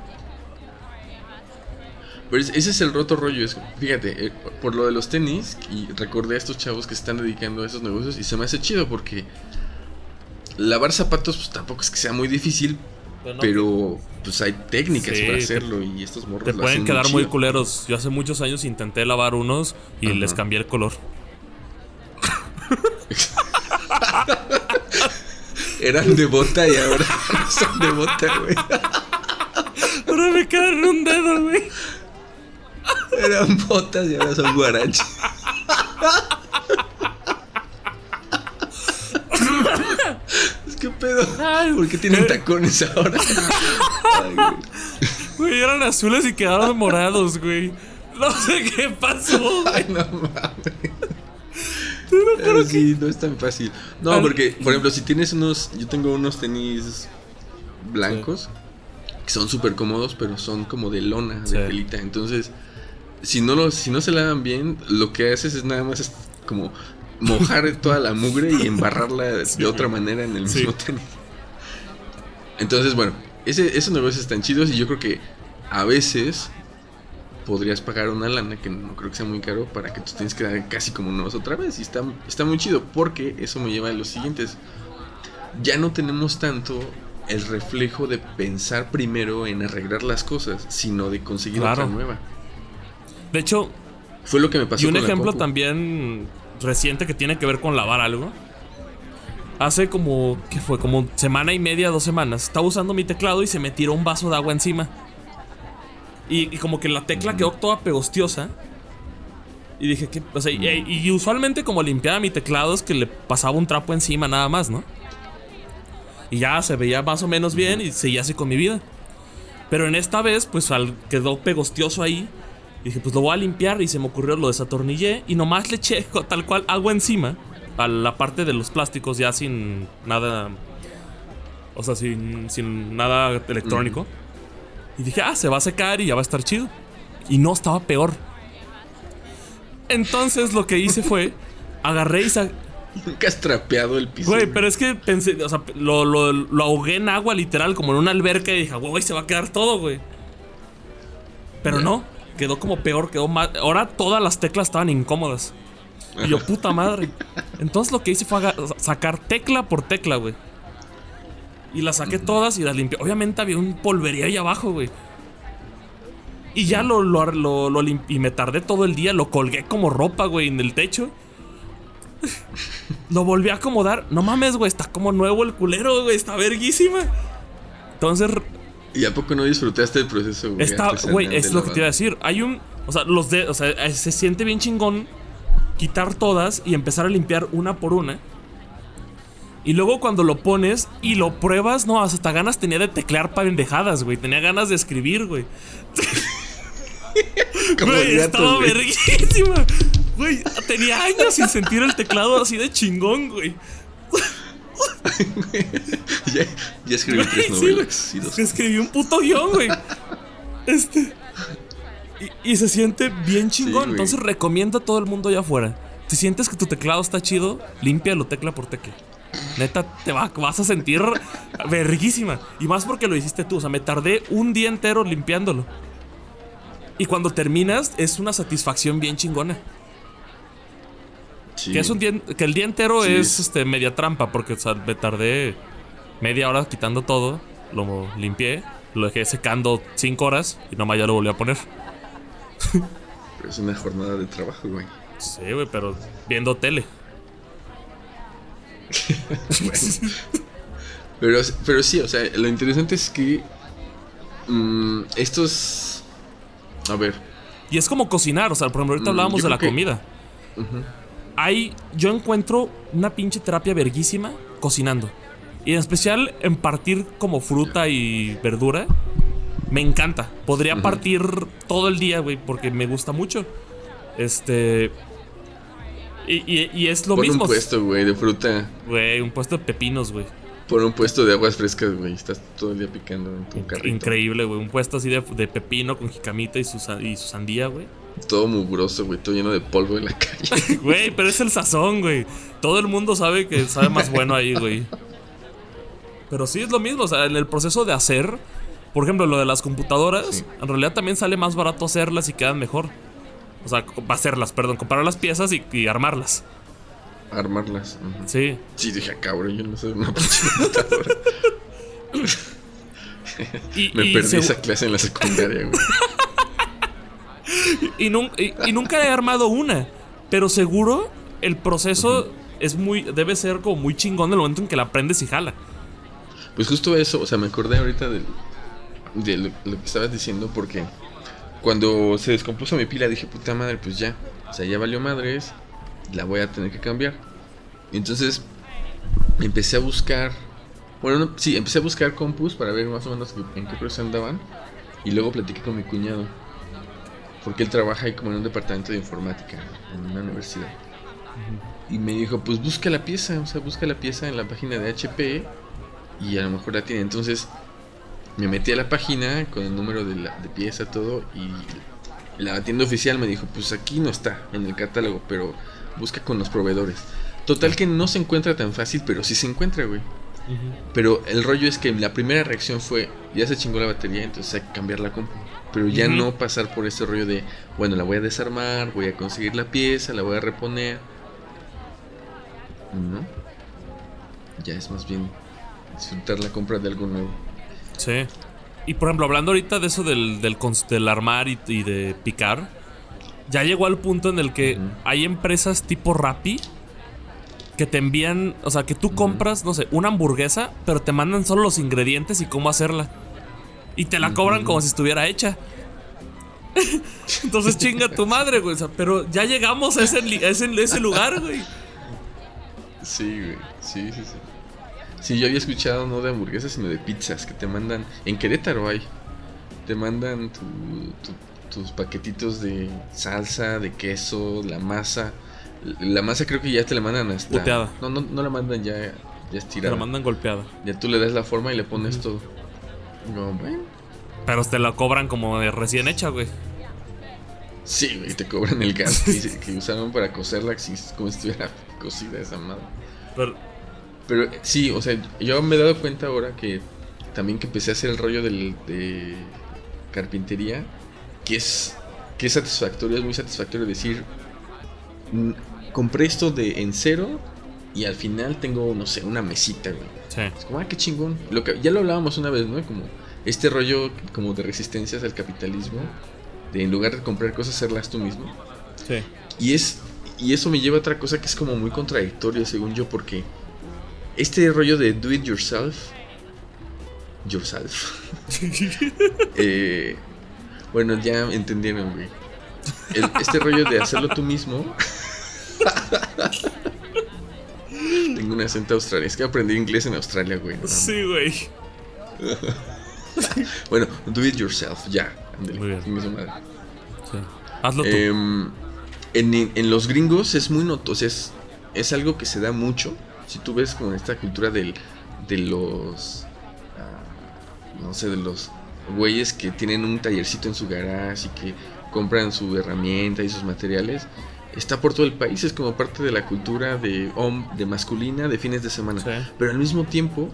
Pero es- ese es el roto rollo. Es, fíjate, eh, por- lo de los tenis, y recordé a estos chavos que se están dedicando a esos negocios y se me hace chido porque lavar zapatos pues tampoco es que sea muy difícil, no, pero pues hay técnicas Sí, para hacerlo y estos morros Te lo pueden hacen quedar muy culeros. Yo hace muchos años intenté lavar unos y Ajá. les cambié el color. Eran de bota y ahora son de bota, güey. Ahora me quedan en un dedo, güey. Eran botas y ahora son guaraches. es que pedo. Ay, ¿Por qué tienen tacones ahora? Ay, güey. Güey, eran azules y quedaron morados, güey. No sé qué pasó. güey. Ay, no mames. Eh, Sí, no es tan fácil. No, Al- porque, por ejemplo, si tienes unos. Yo tengo unos tenis blancos que son súper cómodos, pero son como de lona, de Sí. telita. Entonces, si no, los, si no se lavan bien, lo que haces es nada más es como mojar toda la mugre y embarrarla de otra manera en el Sí. mismo tenis. Entonces, bueno, ese, esos negocios están chidos y yo creo que a veces podrías pagar una lana que no creo que sea muy caro para que tus tenis quedaran casi como nuevos otra vez. Y está, está muy chido porque eso me lleva a los siguientes. Ya no tenemos tanto el reflejo de pensar primero en arreglar las cosas, sino de conseguir Claro. otra nueva. De hecho, Fue lo que me pasó y un con ejemplo también reciente que tiene que ver con lavar algo. Hace como, ¿qué fue? Como semana y media, dos semanas. Estaba usando mi teclado y se me tiró un vaso de agua encima. Y, y como que la tecla quedó toda pegostiosa. Y dije que, o sea, y, y usualmente como limpiaba mi teclado es que le pasaba un trapo encima nada más, ¿no? Y ya se veía más o menos bien y seguía así con mi vida. Pero en esta vez, pues al, quedó pegostioso ahí. Y dije, pues lo voy a limpiar. Y se me ocurrió, lo desatornillé. Y nomás le eché tal cual agua encima. A la parte de los plásticos, ya sin nada. O sea, sin, sin nada electrónico. Y dije, ah, se va a secar y ya va a estar chido. Y no, estaba peor. Entonces lo que hice fue. Agarré y sa- Nunca has trapeado el piso. Güey, pero es que pensé, o sea, lo, lo, lo ahogué en agua literal, como en una alberca y dije, güey, se va a quedar todo, güey. Pero no, quedó como peor, quedó más. Ahora todas las teclas estaban incómodas. Y yo, puta madre. Entonces lo que hice fue sacar tecla por tecla, güey. Y las saqué todas y las limpié. Obviamente había un polvería ahí abajo, güey. Y ya lo, lo, lo, lo lim- Y me tardé todo el día, lo colgué como ropa, güey, en el techo. Lo volví a acomodar. No mames, güey, está como nuevo el culero, güey, está verguísima. Entonces, ¿Y a poco no disfrutaste el proceso, güey? está, güey, es lo que te iba a decir. Hay un, o sea, los de, o sea, eh, se siente bien chingón quitar todas y empezar a limpiar una por una. Y luego cuando lo pones y lo pruebas, no, hasta ganas tenía de teclear pendejadas, güey. Tenía ganas de escribir, güey. Güey, estaba verguísima. Güey, tenía años sin sentir el teclado así de chingón, güey. ya, ya escribí tres Sí, novelas. güey. dos- Escribí un puto guion, güey. Este. Y, y se siente bien chingón. Entonces recomiendo a todo el mundo allá afuera. Si sientes que tu teclado está chido, límpialo tecla por tecla. Neta, te va- vas a sentir verguísima. Y más porque lo hiciste tú. O sea, me tardé un día entero limpiándolo. Y cuando terminas, es una satisfacción bien chingona. Sí. Que es un día, que el día entero Sí, es es- este media trampa, porque o sea, me tardé media hora quitando todo, lo limpié, lo dejé secando cinco horas y nomás ya lo volví a poner. Pero es una jornada de trabajo, güey. Sí, güey, pero viendo tele. Pero, pero sí, o sea, lo interesante es que mm, estos... A ver, Y es como cocinar, o sea, por ejemplo, ahorita Mm, hablábamos de la que- comida. Hay, yo encuentro una pinche terapia verguísima cocinando. Y en especial en partir como fruta y verdura. Me encanta. Podría partir todo el día, güey, porque me gusta mucho. Este. Y, y- y es lo pon mismo. un puesto, güey, de fruta. Güey, un puesto de pepinos, güey. Pon un puesto de aguas frescas, güey. Estás todo el día picando en tu carrito. Increíble, güey. Un puesto así de, de pepino con jicamita y su, y su sandía, güey. Todo mugroso, güey. Todo lleno de polvo en la calle. Güey, pero es el sazón, güey. Todo el mundo sabe que sabe más bueno ahí, güey. Pero sí es lo mismo, o sea, en el proceso de hacer, por ejemplo, lo de las computadoras, Sí. en realidad también sale más barato hacerlas y quedan mejor. O sea, hacerlas, perdón, comprar las piezas y, y armarlas. Armarlas. ujú. Sí. Sí, dije, "Ah, cabrón, yo no soy una computadora. Y, Me y perdí esa clase en la secundaria, güey. y nun- y- y nunca he armado una. Pero seguro el proceso es muy. debe ser como muy chingón el momento en que la aprendes y jala. Pues justo eso, o sea, me acordé ahorita de, lo, lo que estabas diciendo porque cuando se descompuso mi pila dije, puta madre, pues ya, o sea, ya valió madres, la voy a tener que cambiar. Entonces empecé a buscar, bueno, no, sí, empecé a buscar compus para ver más o menos en qué precio andaban y luego platiqué con mi cuñado porque él trabaja ahí como en un departamento de informática en una universidad. Y me dijo, pues busca la pieza, o sea, busca la pieza en la página de HP y a lo mejor la tiene. Entonces me metí a la página con el número de, la, de pieza, todo, y la tienda oficial me dijo, pues aquí no está en el catálogo, pero busca con los proveedores. Total que no se encuentra tan fácil, pero sí se encuentra, güey. Pero el rollo es que la primera reacción fue, ya se chingó la batería, entonces hay que cambiar la compu. Pero ya no pasar por ese rollo de, bueno, la voy a desarmar, voy a conseguir la pieza, la voy a reponer. No. Ya es más bien disfrutar la compra de algo nuevo. Sí. Y por ejemplo, hablando ahorita de eso del, del, armar y, y de picar, ya llegó al punto en el que hay empresas tipo Rappi que te envían, o sea, que tú compras, no sé, una hamburguesa, pero te mandan solo los ingredientes y cómo hacerla. Y te la cobran como si estuviera hecha. Entonces chinga tu madre, güey. o sea, pero ya llegamos a ese, li- a ese, a ese lugar, güey. Sí, güey. Sí, sí, sí. Sí, yo había escuchado no de hamburguesas, sino de pizzas que te mandan. En Querétaro hay. Te mandan tu- tu- tus paquetitos de salsa, de queso, la masa. La masa creo que ya te la mandan hasta. Puteada. No, no, no la mandan ya, ya Te estirada. la mandan golpeada. Ya tú le das la forma y le pones todo. No, bueno. Pero te la cobran como de recién hecha, güey. Sí, güey, te cobran el gas que, que usaron para cocerla como si estuviera cocida esa madre. Pero, Pero sí, o sea, yo me he dado cuenta ahora que también que empecé a hacer el rollo del, de carpintería, que es, que es satisfactorio, es muy satisfactorio decir, "Mm, compré esto de en cero y al final tengo, no sé, una mesita, güey. sí. Es como, ah, qué chingón. Lo que, ya lo hablábamos una vez, ¿no? Como este rollo como de resistencias al capitalismo, de en lugar de comprar cosas, hacerlas tú mismo. Sí. Y es y eso me lleva a otra cosa que es como muy contradictoria según yo porque este rollo de do it yourself yourself eh, bueno ya entendieron güey El- este rollo de hacerlo tú mismo tengo un acento australiano es que aprendí inglés en Australia güey no. Sí, güey. bueno do it yourself ya Muy bien. madre. Sí. Hazlo tú. Em, en, en los gringos es muy notorio, es, es algo que se da mucho si tú ves como esta cultura del, de los, ah, no sé, de los güeyes que tienen un tallercito en su garage y que compran su herramienta y sus materiales, está por todo el país, es como parte de la cultura de, de masculina de fines de semana. Pero al mismo tiempo,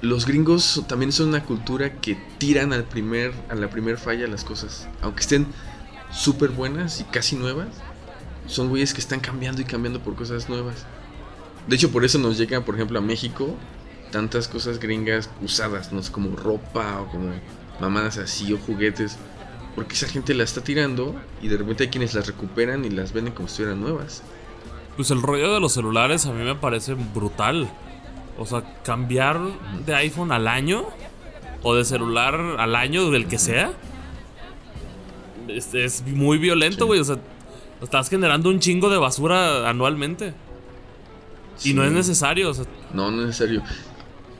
los gringos también son una cultura que tiran al primer, a la primer falla las cosas. Aunque estén súper buenas y casi nuevas, son güeyes que están cambiando y cambiando por cosas nuevas. De hecho, por eso nos llegan, por ejemplo, a México tantas cosas gringas usadas, no sé, como ropa o como mamadas así o juguetes. Porque esa gente la está tirando y de repente hay quienes las recuperan y las venden como si fueran nuevas. Pues el rollo de los celulares a mí me parece brutal. O sea, cambiar de iPhone al año o de celular al año, del que sea, es, muy violento, güey. O sea, estás generando un chingo de basura anualmente. Y no es necesario. No, no es necesario.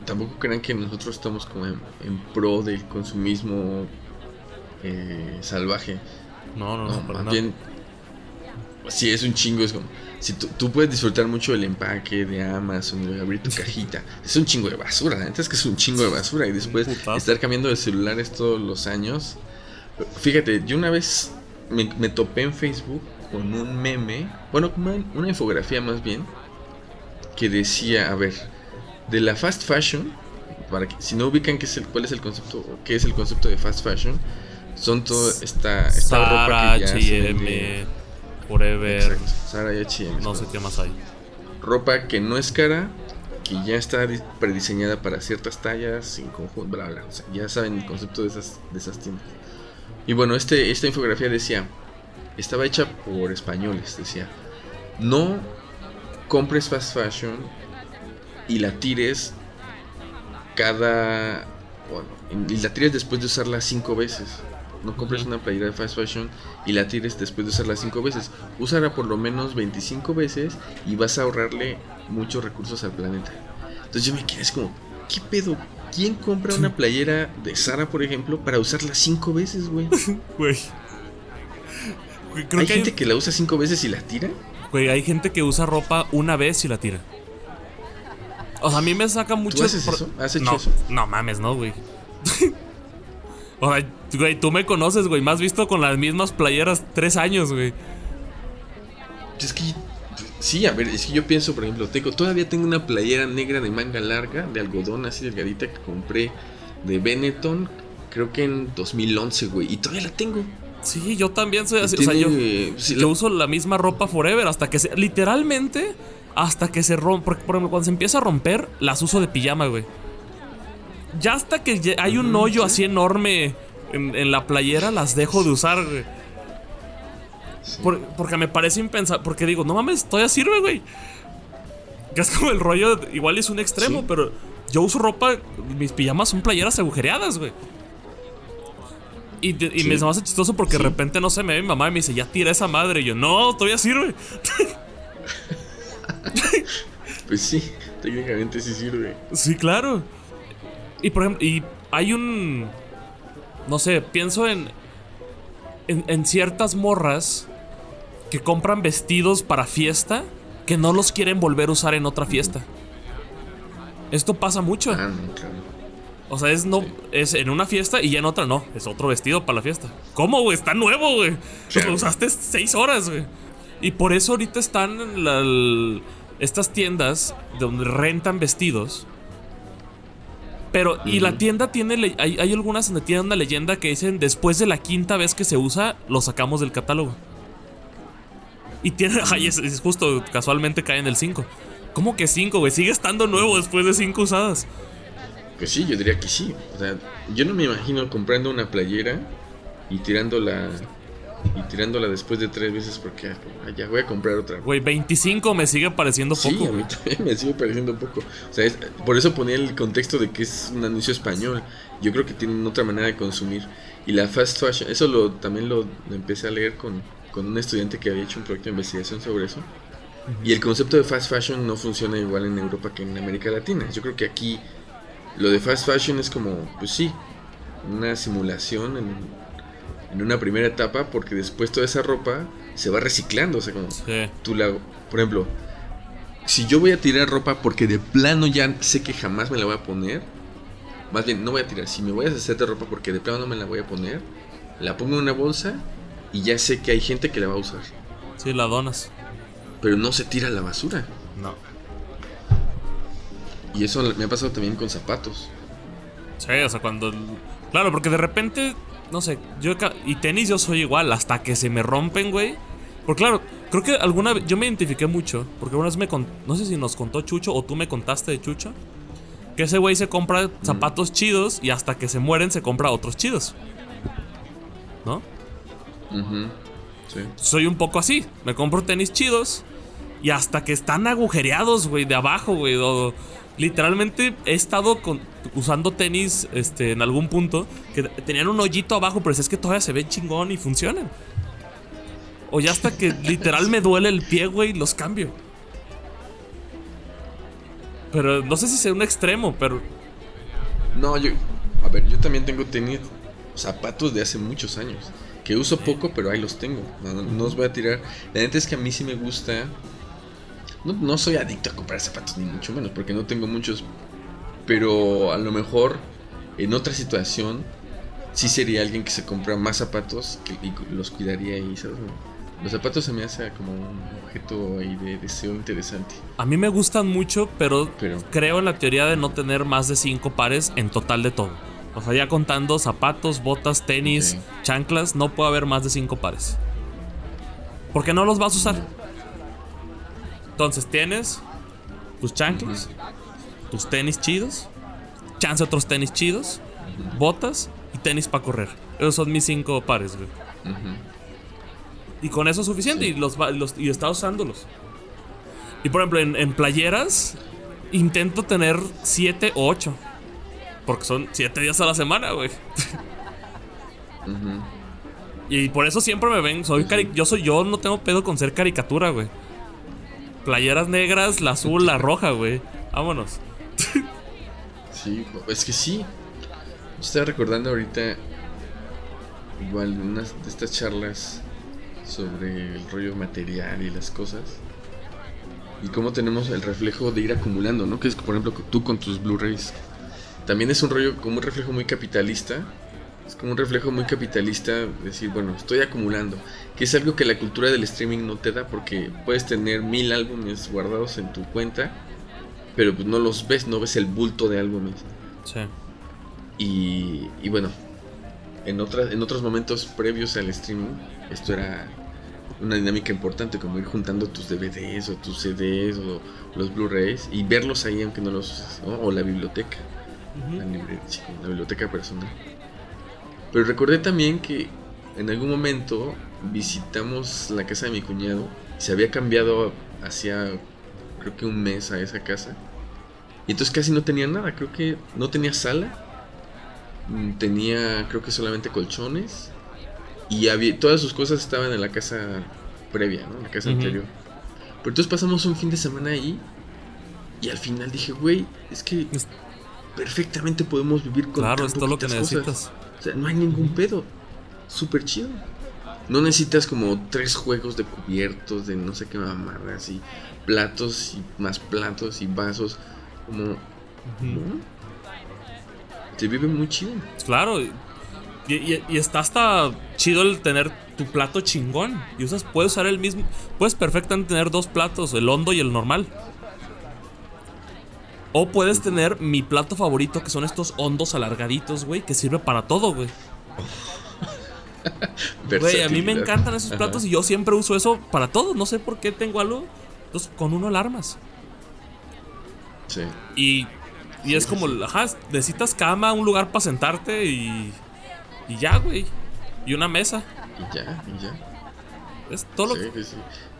Tampoco crean que nosotros estamos como en, pro del consumismo eh, salvaje. No, no, no. más bien, si es un chingo, es como. Si tú, puedes disfrutar mucho del empaque de Amazon, de abrir tu cajita, es un chingo de basura, la neta es que es un chingo de basura. Y después estar cambiando de celulares todos los años. Fíjate, yo una vez me, topé en Facebook con un meme, bueno, como una infografía más bien, que decía, a ver, de la fast fashion, para que si no ubican qué es el, cuál es el concepto, qué es el concepto de fast fashion, son todo esta, esta ropa que ya H&M, Forever, Sara y H&M, no sé qué más hay. Ropa que no es cara, que ya está prediseñada para ciertas tallas, sin conjunto, bla bla, o sea, ya saben el concepto de esas de esas tiendas. Y bueno, este esta infografía decía, estaba hecha por españoles, decía, no compres fast fashion y la tires cada bueno, y la tires después de usarla cinco veces. No compres una playera de fast fashion y la tires después de usarla cinco veces. Úsala por lo menos 25 veces y vas a ahorrarle muchos recursos al planeta. Entonces yo me quedé es como, ¿qué pedo? ¿Quién compra una playera de Sara, por ejemplo, para usarla cinco veces, güey? Güey. ¿Hay gente que la usa cinco veces y la tira? Güey, hay gente que usa ropa una vez y la tira. O sea, a mí me saca mucho. ¿Tú haces eso? ¿Has hecho no, eso? No mames, no, güey. o sea, güey, tú me conoces, güey. Me has visto con las mismas playeras tres años, güey. Es que. Sí, a ver, es que yo pienso, por ejemplo, tengo, todavía tengo una playera negra de manga larga, de algodón así delgadita que compré de Benetton, creo que en 2011, güey. Y todavía la tengo. Sí, yo también soy así. o sea, yo, yo uso la misma ropa forever hasta que se. Literalmente hasta que se rompe. Por ejemplo, cuando se empieza a romper, las uso de pijama, güey. Ya hasta que hay un hoyo así enorme en, la playera, las dejo de usar, güey. porque me parece impensable. Porque digo, no mames, todavía sirve, güey. Que es como el rollo, igual es un extremo, pero yo uso ropa, mis pijamas son playeras agujereadas, güey. Y, me hace chistoso porque de repente, no sé, me ve mi mamá y me dice, ya tira esa madre. Y yo, no, todavía sirve. pues sí, técnicamente sí sirve. Sí, claro. Y por ejemplo, y hay un. No sé, pienso en, en. ciertas morras que compran vestidos para fiesta que no los quieren volver a usar en otra fiesta. Esto pasa mucho. Ah, o sea, es no es en una fiesta y ya en otra no. Es otro vestido para la fiesta. ¿Cómo, güey? Está nuevo, güey. Lo usaste seis horas, güey. Y por eso ahorita están la, estas tiendas donde rentan vestidos. Pero, y la tienda tiene. Hay, hay, algunas donde tienen una leyenda que dicen: después de la quinta vez que se usa, lo sacamos del catálogo. Y tiene. Ay, es, justo, casualmente cae en el 5. ¿Cómo que 5, güey? Sigue estando nuevo después de 5 usadas. Pues sí, yo diría que sí. O sea, yo no me imagino comprando una playera y tirándola y tirándola después de tres veces porque ah, ya voy a comprar otra. Güey, 25 me sigue pareciendo poco. Sí, a mí también me sigue pareciendo poco. O sea, por eso ponía el contexto de que es un anuncio español. Yo creo que tienen otra manera de consumir. Y la fast fashion, eso lo, también lo, empecé a leer con, con, un estudiante que había hecho un proyecto de investigación sobre eso. Y el concepto de fast fashion no funciona igual en Europa que en América Latina. Yo creo que aquí lo de fast fashion es como, pues sí, una simulación en, en una primera etapa porque después toda esa ropa se va reciclando. O sea, como tú la. Por ejemplo, si yo voy a tirar ropa porque de plano ya sé que jamás me la voy a poner, más bien no voy a tirar, si me voy a hacer de ropa porque de plano no me la voy a poner, la pongo en una bolsa y ya sé que hay gente que la va a usar. Sí, la donas. Pero no se tira a la basura. No. Y eso me ha pasado también con zapatos. Sí, o sea, cuando. Claro, porque de repente, no sé, yo. Y tenis yo soy igual, hasta que se me rompen, güey. Porque claro, creo que alguna vez. Yo me identifiqué mucho. Porque una vez me. no sé si nos contó Chucho o tú me contaste de Chucho. Que ese güey se compra zapatos chidos y hasta que se mueren se compra otros chidos. ¿No? sí. Soy un poco así. Me compro tenis chidos y hasta que están agujereados, güey, de abajo, güey. Literalmente he estado usando tenis este, en algún punto que tenían un hoyito abajo, pero es que todavía se ven chingón y funcionan. O ya hasta que literal me duele el pie, güey, los cambio. Pero no sé si sea un extremo, pero. No, yo. A ver, yo también tengo tenis, zapatos de hace muchos años. Que uso poco, pero ahí los tengo. No, no, os voy a tirar. La neta es que a mí sí me gusta no, soy adicto a comprar zapatos, ni mucho menos, porque no tengo muchos. Pero a lo mejor en otra situación sí sería alguien que se compra más zapatos y los cuidaría y Los zapatos se me hace como un objeto ahí de deseo interesante. A mí me gustan mucho, pero, creo en la teoría de no tener más de cinco pares en total de todo. O sea, ya contando zapatos, botas, tenis, chanclas, no puede haber más de cinco pares. Porque no los vas a usar. Entonces tienes tus chanclas, tus tenis chidos, chance otros tenis chidos, botas y tenis para correr. Esos son mis cinco pares, güey. Y con eso es suficiente y, los, y está usándolos. Y por ejemplo, en, playeras intento tener siete o ocho. Porque son siete días a la semana, güey. Y por eso siempre me ven. Soy yo soy yo, no tengo pedo con ser caricatura, güey playeras negras, la azul, la roja, güey. Vámonos. Sí, es que sí. Estaba recordando ahorita igual unas de estas charlas sobre el rollo material y las cosas. Y cómo tenemos el reflejo de ir acumulando, ¿no? Que es, por ejemplo, tú con tus Blu-rays. También es un rollo como un reflejo muy capitalista es como un reflejo muy capitalista, decir, bueno, estoy acumulando, que es algo que la cultura del streaming no te da porque puedes tener mil álbumes guardados en tu cuenta, pero pues no los ves, no ves el bulto de álbumes. Sí. Y, y bueno, en, otras, en otros momentos previos al streaming, esto era una dinámica importante, como ir juntando tus DVDs o tus CDs o los Blu-rays y verlos ahí aunque no los uses, o la biblioteca, la, la biblioteca personal. Pero recordé también que en algún momento visitamos la casa de mi cuñado. Se había cambiado hacía creo que un mes a esa casa. Y entonces casi no tenía nada. Creo que no tenía sala. Mm, tenía creo que solamente colchones. Y había, todas sus cosas estaban en la casa previa, ¿no? En la casa anterior. Pero entonces pasamos un fin de semana ahí. Y al final dije, güey, es que perfectamente podemos vivir con Claro, es todo lo que necesitas. O sea, no hay ningún pedo. Súper chido. No necesitas como tres juegos de cubiertos, de no sé qué mamadas y platos y más platos y vasos. Como. Te vive muy chido. Claro. Y, y, está hasta chido el tener tu plato chingón. Y usas, puedes usar el mismo. Puedes perfectamente tener dos platos, el hondo y el normal. O puedes tener mi plato favorito, que son estos hondos alargaditos, güey, que sirve para todo, güey. Güey, a mí me encantan esos platos y yo siempre uso eso para todo. No sé por qué tengo algo. Entonces, con uno alarmas. Sí. Y, y es como, ajá, necesitas cama, un lugar para sentarte y. Y ya, güey. Y una mesa. Y ya, y ya. Es todo lo que...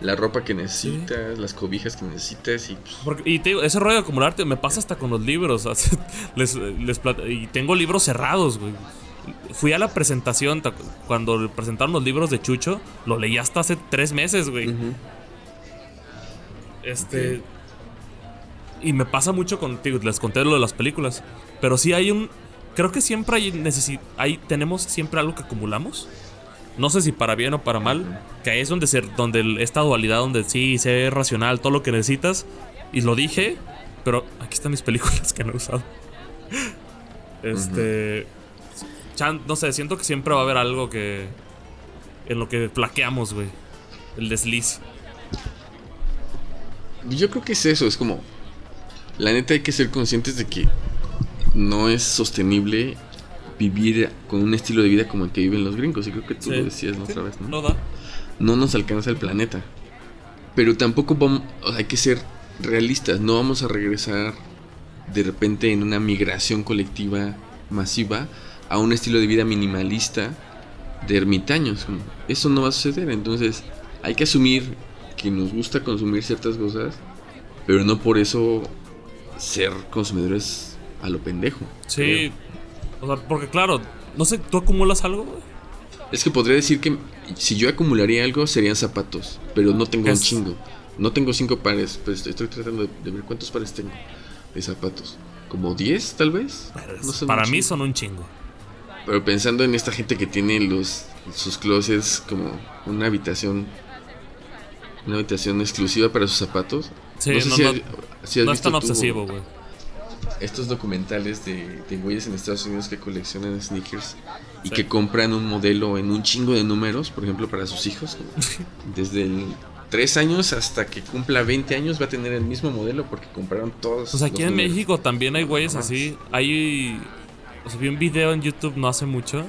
La ropa que necesitas, las cobijas que necesitas y... Pues, y te ese rollo de acumularte me pasa hasta con los libros. y tengo libros cerrados, güey. Fui a la presentación cuando presentaron los libros de Chucho. Lo leí hasta hace tres meses, güey. Este... Y me pasa mucho contigo, les conté lo de las películas. Pero sí hay un... Creo que siempre hay, hay tenemos siempre algo que acumulamos no sé si para bien o para mal, que ahí es donde, ser, donde esta dualidad, donde sí, sé racional, todo lo que necesitas, Y lo dije, pero aquí están mis películas que no he usado. Este. chan- no sé, siento que siempre va a haber algo que. En lo que flaqueamos, güey. El desliz. Yo creo que es eso, es como. La neta hay que ser conscientes de que no es sostenible vivir con un estilo de vida como el que viven los gringos. Y creo que tú Sí. lo decías la Sí, otra vez, ¿no? No da. no nos alcanza el planeta. Pero tampoco vamos, o sea, hay que ser realistas, no vamos a regresar de repente en una migración colectiva masiva a un estilo de vida minimalista de ermitaños. Eso no va a suceder, entonces hay que asumir que nos gusta consumir ciertas cosas, pero no por eso ser consumidores a lo pendejo. Sí. O sea, porque claro, no sé, ¿tú acumulas algo, güey? Es que podría decir que si yo acumularía algo serían zapatos, pero no tengo ¿Qué un es? chingo. No tengo cinco pares, pero estoy, estoy tratando de, de ver cuántos pares tengo de zapatos. ¿Como 10 tal vez? No Para mí son un chingo. Pero pensando en esta gente que tiene los sus closets como una habitación una habitación exclusiva para sus zapatos. Sí, no sé no, si no- has, si has no es tan tú obsesivo, güey. Estos documentales de, de güeyes en Estados Unidos que coleccionan sneakers y Sí. que compran un modelo en un chingo de números, por ejemplo, para sus hijos. Desde el 3 años hasta que cumpla 20 años va a tener el mismo modelo porque compraron todos. Pues aquí en números. México también hay güeyes No así. Hay. O sea, vi un video en YouTube no hace mucho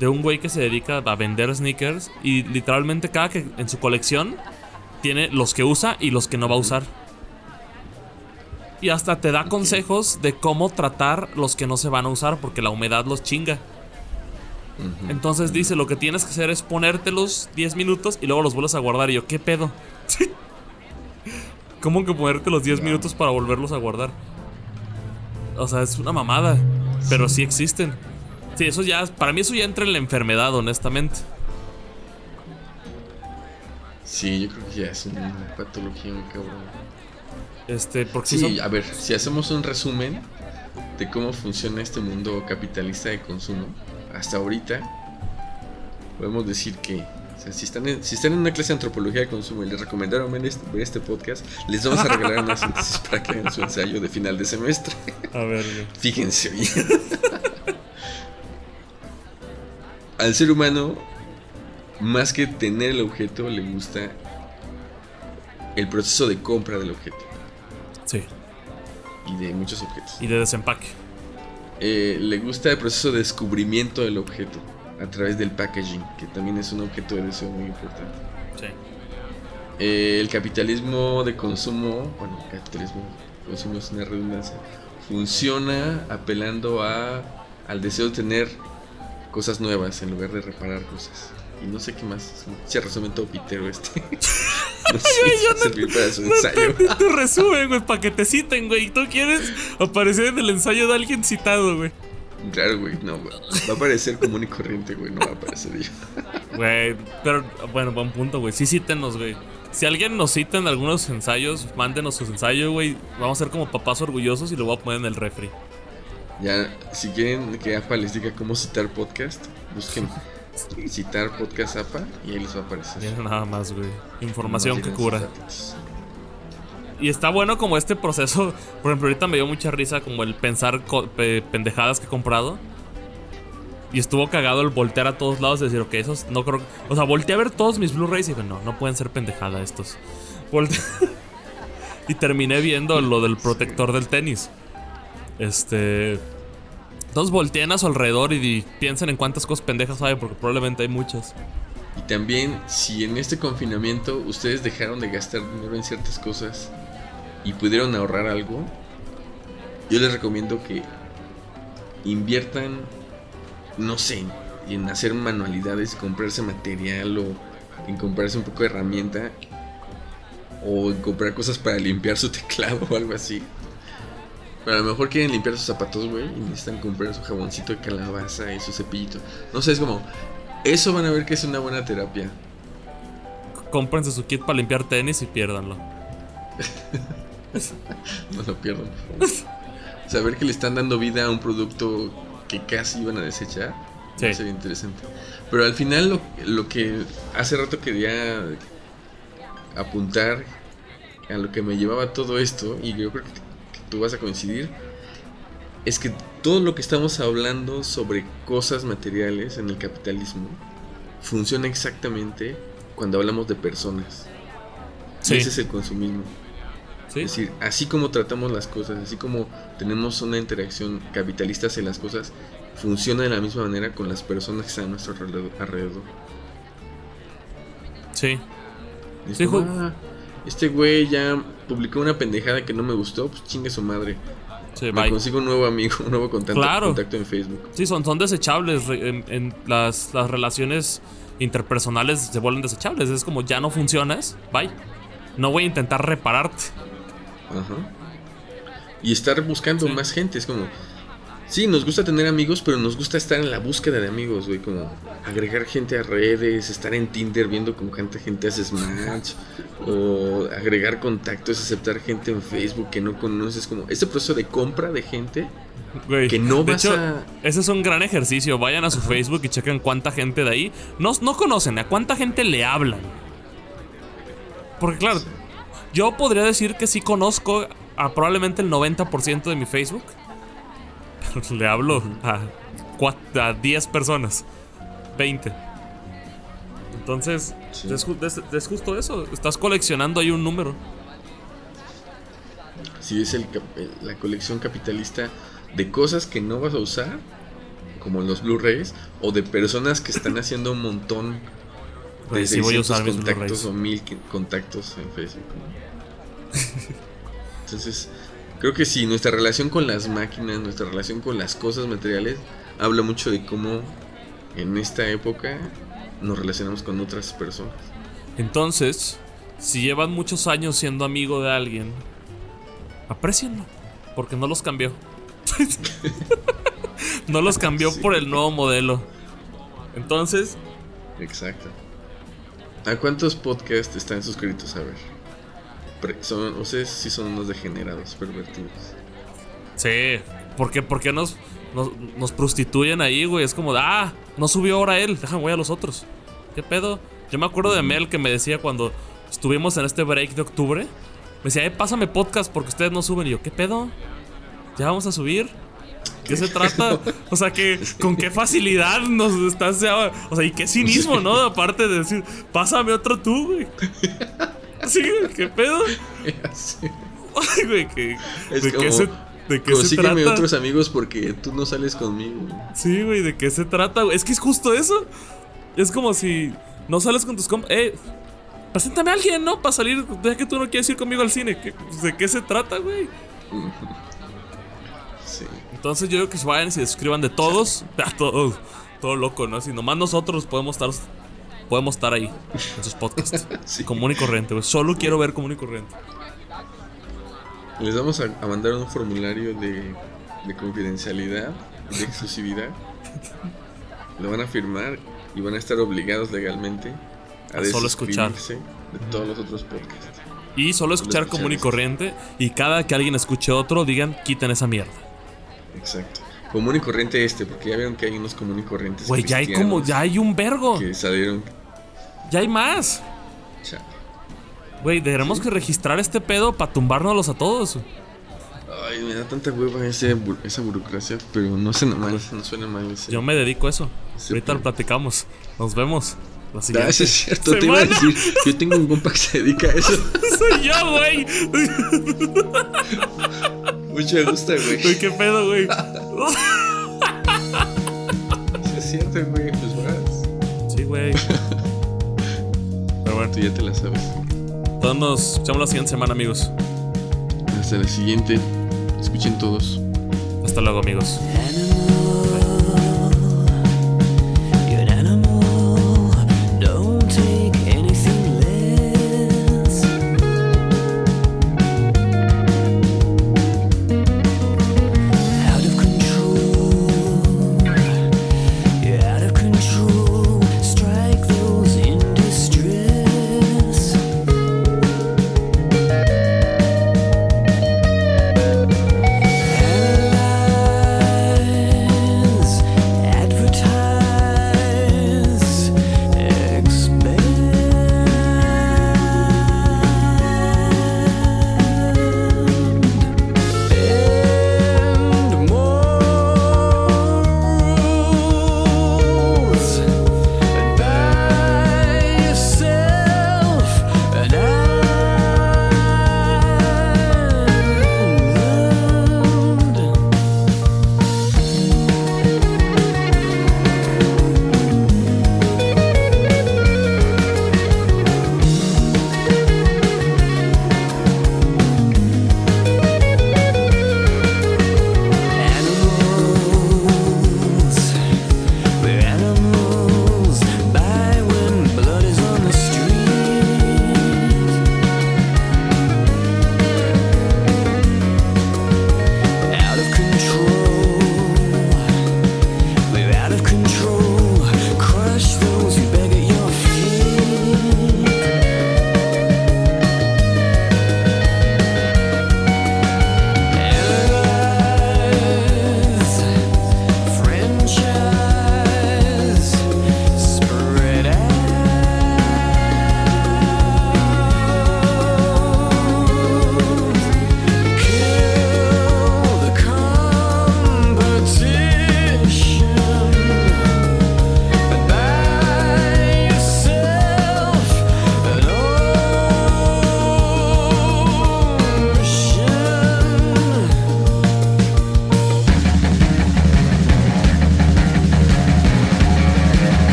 de un güey que se dedica a vender sneakers y literalmente cada que en su colección tiene los que usa y los que no va a usar. Y hasta te da consejos de cómo tratar los que no se van a usar porque la humedad los chinga. Entonces dice, lo que tienes que hacer es ponértelos 10 minutos y luego los vuelves a guardar. Y yo, ¿qué pedo? ¿Cómo que ponerte los 10 minutos para volverlos a guardar? O sea, es una mamada. Pero sí existen. Sí, eso ya, para mí eso ya entra en la enfermedad, honestamente. Sí, yo creo que ya es una patología muy cabrón. Este, porque sí son- a ver, si hacemos un resumen de cómo funciona este mundo capitalista de consumo, hasta ahorita podemos decir que o sea, si, están en, si están en una clase de antropología de consumo y les recomendaron ver este, ver este podcast, les vamos a regalar una síntesis para que hagan su ensayo de final de semestre. A ver. Fíjense bien. Al ser humano, más que tener el objeto, le gusta el proceso de compra del objeto. Y de muchos objetos. Y de desempaque. Eh, le gusta el proceso de descubrimiento del objeto a través del packaging, que también es un objeto de deseo muy importante. Sí. Eh, el capitalismo de consumo, bueno, el capitalismo de consumo es una redundancia, funciona apelando a, al deseo de tener cosas nuevas en lugar de reparar cosas. Y no sé qué más, se resumen todo pitero este. no sé a servir para su No ensayo. tu resumen, güey, para que te citen, güey. Tú quieres aparecer en el ensayo de alguien citado, güey. Claro, güey, no, güey. Va a parecer común y corriente, güey, no va a parecer yo. Güey, pero bueno, buen punto, güey. Sí, cítenos, güey. Si alguien nos cita en algunos ensayos, mándenos sus ensayos, güey. Vamos a ser como papás orgullosos y lo voy a poner en el refri. Ya, si quieren que APA les diga cómo citar podcast, busquen citar podcast APA y ahí les va a aparecer. Mira nada más, güey. Información que cura. datos. Y está bueno como este proceso. Por ejemplo, ahorita me dio mucha risa como el pensar pendejadas que he comprado. Y estuvo cagado el voltear a todos lados y decir, ok, esos no creo. O sea, volteé a ver todos mis Blu-rays y dije, no, no pueden ser pendejada estos. Volte- y terminé viendo lo del protector del tenis. Este. Entonces volteen a su alrededor y piensen en cuántas cosas pendejas hay, porque probablemente hay muchas. Y también, si en este confinamiento ustedes dejaron de gastar dinero en ciertas cosas y pudieron ahorrar algo, yo les recomiendo que inviertan, no sé, en hacer manualidades, comprarse material o en comprarse un poco de herramienta o en comprar cosas para limpiar su teclado o algo así. Pero a lo mejor quieren limpiar sus zapatos, güey, y necesitan comprar su jaboncito de calabaza y su cepillito. No sé, es como, eso van a ver que es una buena terapia. Cómprense su kit para limpiar tenis y piérdanlo. No lo pierdan, por favor. Saber que le están dando vida a un producto que casi iban a desechar. Sí. Sería interesante. Pero al final lo, lo que hace rato quería apuntar a lo que me llevaba todo esto, y yo creo que tú vas a coincidir, es que todo lo que estamos hablando sobre cosas materiales en el capitalismo funciona exactamente cuando hablamos de personas. Sí. Ese es el consumismo. Sí. Es decir, así como tratamos las cosas, así como tenemos una interacción capitalista hacia las cosas, funciona de la misma manera con las personas que están a nuestro alrededor-. Sí. "Ah, este güey ya publicó una pendejada que no me gustó, pues chingue su madre. Sí, Me consigo un nuevo amigo, un nuevo contacto, Claro. contacto en Facebook. Sí, son, son desechables. En, en las, las relaciones interpersonales se vuelven desechables. Es como ya no funcionas. Bye. No voy a intentar repararte. Ajá. Y estar buscando Sí. más gente, es como... Sí, nos gusta tener amigos, pero nos gusta estar en la búsqueda de amigos, güey, como agregar gente a redes, estar en Tinder viendo con cuánta gente haces match, o agregar contactos, aceptar gente en Facebook que no conoces, como ese proceso de compra de gente Que no de vas hecho, a- ese es un gran ejercicio. Vayan a su Facebook y chequen cuánta gente de ahí no, no conocen, a cuánta gente le hablan. Porque claro, yo podría decir que sí conozco a probablemente el 90% de mi Facebook. Le hablo a, cua- a 10 personas. 20. Entonces, Sí. es, ju- es- es justo eso. Estás coleccionando ahí un número. Si es el, el- la colección capitalista de cosas que no vas a usar, como los Blu-rays, o de personas que están haciendo un montón de sí voy a 600 usar mis contactos Blu-rays. o mil contactos en Facebook. ¿no? Entonces, creo que sí, nuestra relación con las máquinas, nuestra relación con las cosas materiales, habla mucho de cómo en esta época nos relacionamos con otras personas. Entonces, si llevan muchos años siendo amigo de alguien, aprecienlo, porque no los cambió. no los cambió Sí. por el nuevo modelo. Entonces, Exacto. ¿A cuántos podcasts están suscritos? A ver. Son, ustedes sí son unos degenerados, pervertidos. sí, ¿por qué, por qué nos, nos, nos prostituyen ahí, güey? Es como, ah, no subió ahora él, déjame voy a los otros. ¿Qué pedo? Yo me acuerdo de Mel que me decía cuando estuvimos en este break de octubre, me decía, eh, pásame podcast porque ustedes no suben. Y yo, ¿qué pedo? ¿Ya vamos a subir? ¿Qué se trata? O sea, que con qué facilidad nos estás. O sea, y qué cinismo, ¿no? Aparte de decir, pásame otro tú, güey. Sí, güey, ¿qué pedo? Ay, güey, que, Es ¿de qué como, se, de qué se trata? otros amigos porque tú no sales conmigo. Sí, güey, ¿de qué se trata? güey? Es que es justo eso. Es como si no sales con tus compas. Eh, preséntame a alguien, ¿no? Para salir, ya que tú no quieres ir conmigo al cine. ¿Qué- ¿De qué se trata, güey? Sí. Entonces yo creo que se vayan y se suscriban de todos. A todos. Todo loco, ¿no? Si nomás nosotros podemos estar. Podemos estar ahí en sus podcasts. Sí. Común y corriente, güey. Solo quiero ver común y corriente. Les vamos a, a mandar un formulario de, de confidencialidad, de exclusividad. Lo van a firmar y van a estar obligados legalmente a, A solo escuchar. de todos los otros podcasts. Y solo escuchar común y corriente. Y cada que alguien escuche otro, digan, quiten esa mierda. Exacto. Común y corriente este, porque ya vieron que hay unos común y corrientes. Güey, ya hay como, ya hay un vergo. Que salieron. Ya hay más. Güey, tenemos que registrar este pedo para tumbárnoslos a todos. Ay, me da tanta hueva ese esa burocracia, pero no suena mal, no suena mal ese. Yo me dedico a eso. Sí, Ahorita lo platicamos. Nos vemos. La Ah, siguiente eso es cierto, te iba a decir. Yo tengo un compa que se dedica a eso. Soy yo, güey. Mucho gusto, güey. Güey, qué pedo, güey. Sí, es cierto, güey. Tú ya te la sabes. todos nos escuchamos la siguiente semana, amigos. Hasta la siguiente. Escuchen todos. Hasta luego, amigos.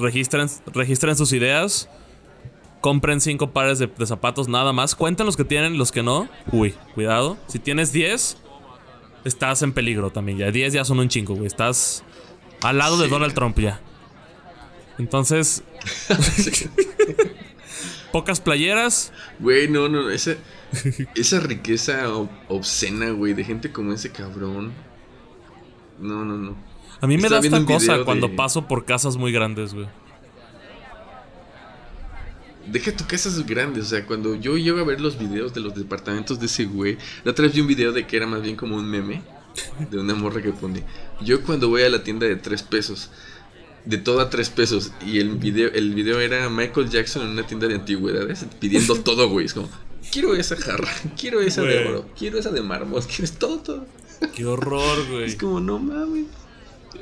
Registren, registren sus ideas. Compren cinco pares de, de zapatos nada más. Cuenten los que tienen, los que no. Uy, cuidado. Si tienes 10, estás en peligro también. Ya 10 ya son un chingo, güey. Estás al lado de. Donald Trump ya. Entonces, pocas playeras. Güey, no, no, no, esa, esa riqueza ob- obscena, güey, de gente como ese cabrón. No, no, no. A mí me da esta cosa cuando paso por casas muy grandes, güey. Deja tu casas grandes, o sea, cuando yo llego a ver los videos de los departamentos de ese güey, la otra vez vi un video de que era más bien como un meme de una morra que pone. Yo cuando voy a la tienda de tres pesos, de todo a tres pesos, y el video, el video era Michael Jackson en una tienda de antigüedades pidiendo todo, güey. Es como, quiero esa jarra, quiero esa de oro, quiero esa de mármol, quiero todo, todo. Qué horror, güey. Es como, no mames.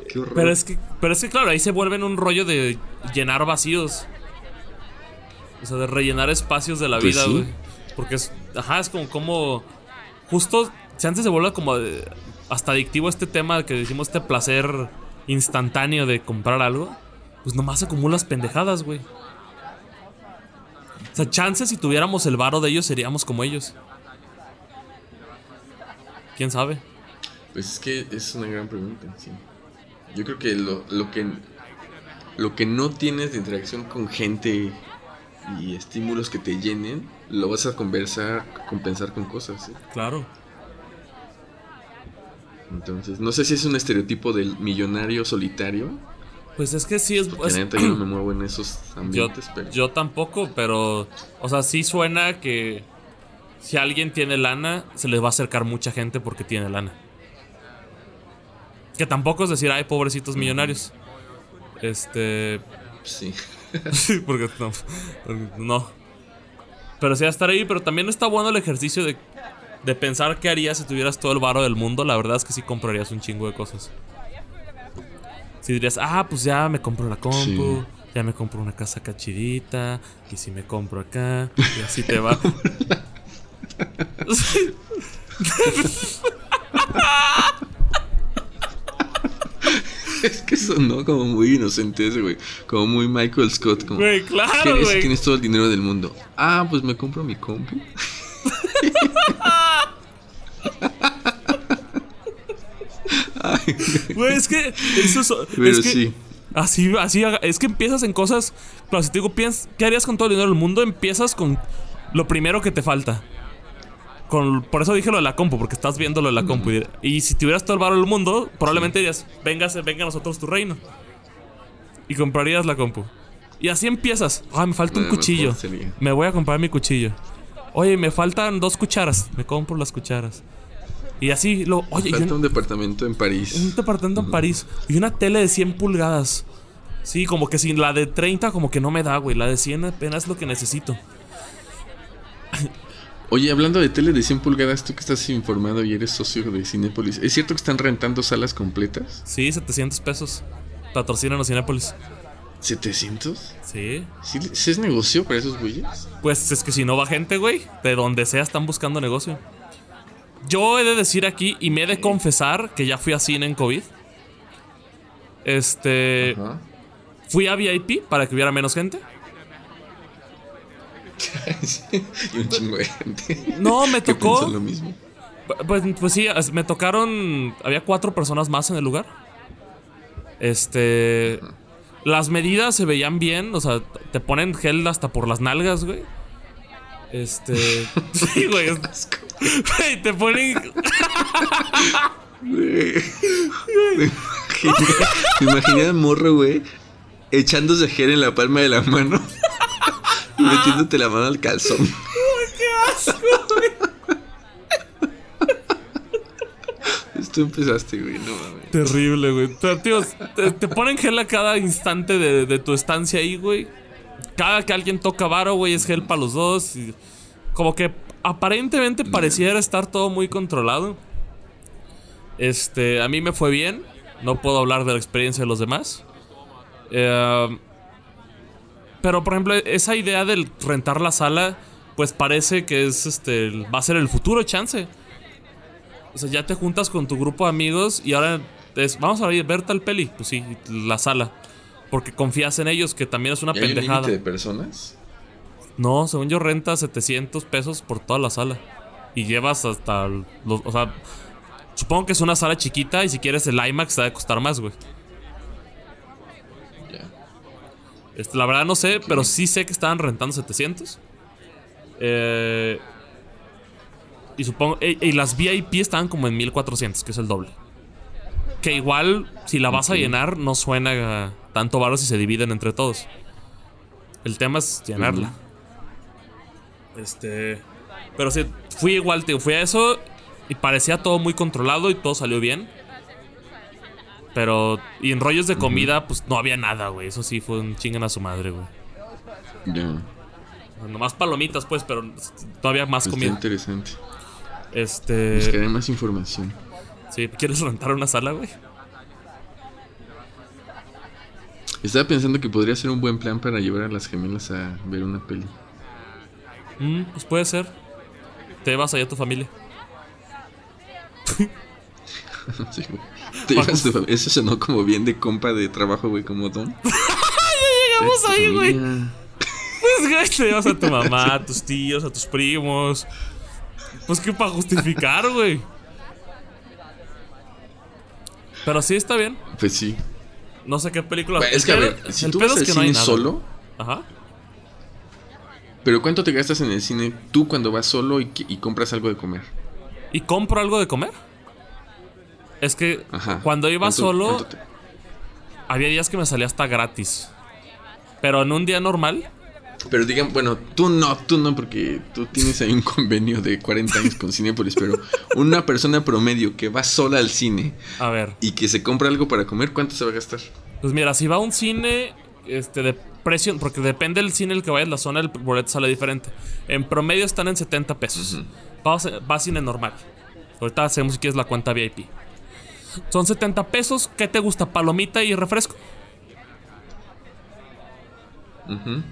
Qué horror. Pero es que, pero es que claro, ahí se vuelven un rollo de llenar vacíos. O sea, de rellenar espacios de la Pues vida, sí. güey. Porque es, ajá, es como, como, justo, si antes se vuelve como de- hasta adictivo este tema que decimos, este placer instantáneo de comprar algo, pues nomás acumulas pendejadas, güey. O sea, chances si tuviéramos el varo de ellos seríamos como ellos. ¿Quién sabe? Pues es que es una gran pregunta, sí. Yo creo que lo, lo que lo que no tienes de interacción con gente y estímulos que te llenen, lo vas a conversar, compensar con cosas, ¿sí? Claro. Entonces, no sé si es un estereotipo del millonario solitario, Pues es que sí es... porque es- yo no me muevo en esos Yo, ambientes, pero yo tampoco, pero. O sea, sí suena que. Si alguien tiene lana, se les va a acercar mucha gente porque tiene lana. Que tampoco es decir, ay, pobrecitos millonarios. Este. sí. Sí, porque no. porque no. Pero sí, a estar ahí. Pero también está bueno el ejercicio de, de pensar qué harías si tuvieras todo el varo del mundo. La verdad es que sí comprarías un chingo de cosas. Si dirías, ah, pues ya me compro la compu, Sí. ya me compro una casa cachidita, y si me compro acá, y así te va. sonó como muy inocente ese, güey. Como muy Michael Scott, como... Güey, ¿Qué claro, güey. tienes todo el dinero del mundo? Ah, pues me compro mi compu. Ay, güey. Güey, es que eso es, Pero es que sí. así, así, es que empiezas en cosas. Claro, si te digo, piens- ¿qué harías con todo el dinero del mundo? Empiezas con lo primero que te falta. Con, por eso dije lo de la compu, porque estás viendo lo de la compu. Y, y si tuvieras todo el valor del mundo, probablemente dirías, véngase, venga a nosotros tu reino. Y comprarías la compu. Y así empiezas. Ah, me falta un cuchillo. Me voy a comprar mi cuchillo. Oye, me faltan dos cucharas. Me compro las cucharas. Y así, lo, oye, y Falta un- un departamento en París. un departamento en París y una tele de 100 pulgadas. Sí, como que sin la de 30 como que no me da, güey. La de 100 apenas es lo que necesito. Oye, hablando de tele de 100 pulgadas, tú que estás informado y eres socio de Cinépolis, ¿es cierto que están rentando salas completas? Sí, 700 pesos. Patrocinan a Cinépolis. ¿700? Sí. ¿Sí, sí es negocio para esos güeyes? Pues es que si no va gente, güey, de donde sea están buscando negocio. Yo he de decir aquí y me he de confesar que ya fui a cine en COVID. Este. Ajá. Fui a VIP para que hubiera menos gente. y un chingo de gente. No, me tocó. lo mismo. Pues, pues sí, me tocaron. Había cuatro personas más en el lugar. Este. Las medidas se veían bien, o sea, te ponen gel hasta por las nalgas, güey. Este. Sí, güey. Güey, te ponen. Me imaginé al morro, güey, echándose gel en la palma de la mano y metiéndote la mano al calzón. Tú empezaste, güey, no mames. Terrible, güey. Pero, tío, te, te ponen gel a cada instante de, de tu estancia ahí, güey. Cada que alguien toca varo, güey, es gel para los dos. y como que aparentemente pareciera estar todo muy controlado. Este, a mí me fue bien. No puedo hablar de la experiencia de los demás. Eh, pero, por ejemplo, esa idea del rentar la sala, pues parece que es este. Va a ser el futuro chance. O sea, ya te juntas con tu grupo de amigos y ahora es, vamos a ir- ver tal peli. Pues sí, la sala. Porque confías en ellos, que también es una ¿Y hay un pendejada. límite de personas? No, según yo renta 700 pesos por toda la sala. Y llevas hasta los, o sea, supongo que es una sala chiquita y si quieres el IMAX te va a costar más, güey. Ya. Este, la verdad no sé, pero sí sé que estaban rentando 700. Eh, y supongo. eh, Y, las VIP estaban como en 1400, que es el doble. Que igual, si la vas a llenar, no suena tanto varo si se dividen entre todos. El tema es llenarla. Este. Pero sí, fui igual, tío. Fui a eso y parecía todo muy controlado y todo salió bien. Pero. Y en rollos de comida, pues no había nada, güey. Eso sí fue un chinguen a su madre, güey. Ya. Nomás palomitas, pues, pero no había más está comida. interesante. Este. Buscaré más información. Sí, ¿quieres rentar una sala, güey? Estaba pensando que podría ser un buen plan para llevar a las gemelas a ver una peli. Mm, pues puede ser. Te vas allá a tu familia. Sí, güey. Te llevas tu Eso sonó como bien de compa de trabajo, güey, como Don. Llegamos Tu ahí, güey. Pues, güey, te llevas a tu mamá, a tus tíos, a tus primos. Pues que para justificar, güey. Pero sí está bien. Pues sí. No sé qué película. Bueno, el es que a ver, si el tú vas es al que cine solo, Ajá. pero ¿cuánto te gastas en el cine tú cuando vas solo y compras algo de comer? ¿Y compro algo de comer? Es que Ajá. cuando iba ¿Cuánto- solo, cuánto te- había días que me salía hasta gratis. Pero en un día normal, Pero digan, bueno, tú no, tú no, porque tú tienes ahí un convenio de 40 años con Cinepolis, pero una persona promedio que va sola al cine a ver. y que se compra algo para comer, ¿cuánto se va a gastar? Pues mira, si va a un cine este, de precio, porque depende del cine el que vayas, la zona del boleto sale diferente. En promedio están en 70 pesos. Vas a- va a cine normal. Ahorita hacemos si quieres la cuenta VIP. Son 70 pesos. ¿Qué te gusta? ¿Palomita y refresco? Ujú.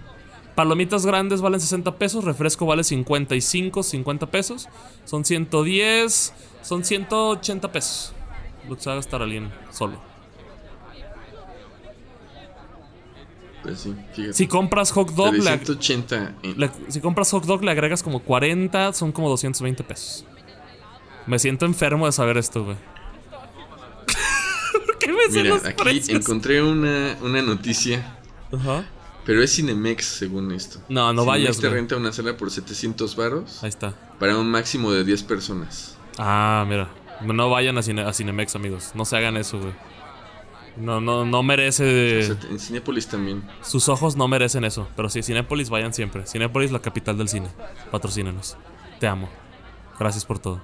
Palomitas grandes valen 60 pesos, refresco vale 55, 50 pesos. Son 110, son 180 pesos. Lo que se va a gastar alguien solo. Pues sí. Si compras hot dog, le, 180 en- le- si compras hot dog le agregas como 40, son como 220 pesos. Me siento enfermo de saber esto, güey. ¿Cuáles son Mira, los aquí precios? encontré una, una noticia, Ajá. pero es Cinemex según esto. No, no vayas, Cinemex te güey. renta una sala por 700 varos Ahí está. para un máximo de 10 personas. Ah, mira. No vayan a, Cine- a Cinemex, amigos. No se hagan eso, güey. No, no, no merece. O sea, en Cinépolis también. Sus ojos no merecen eso. Pero sí, Cinépolis vayan siempre. Cinépolis, la capital del cine. Patrocínenos. Te amo. Gracias por todo.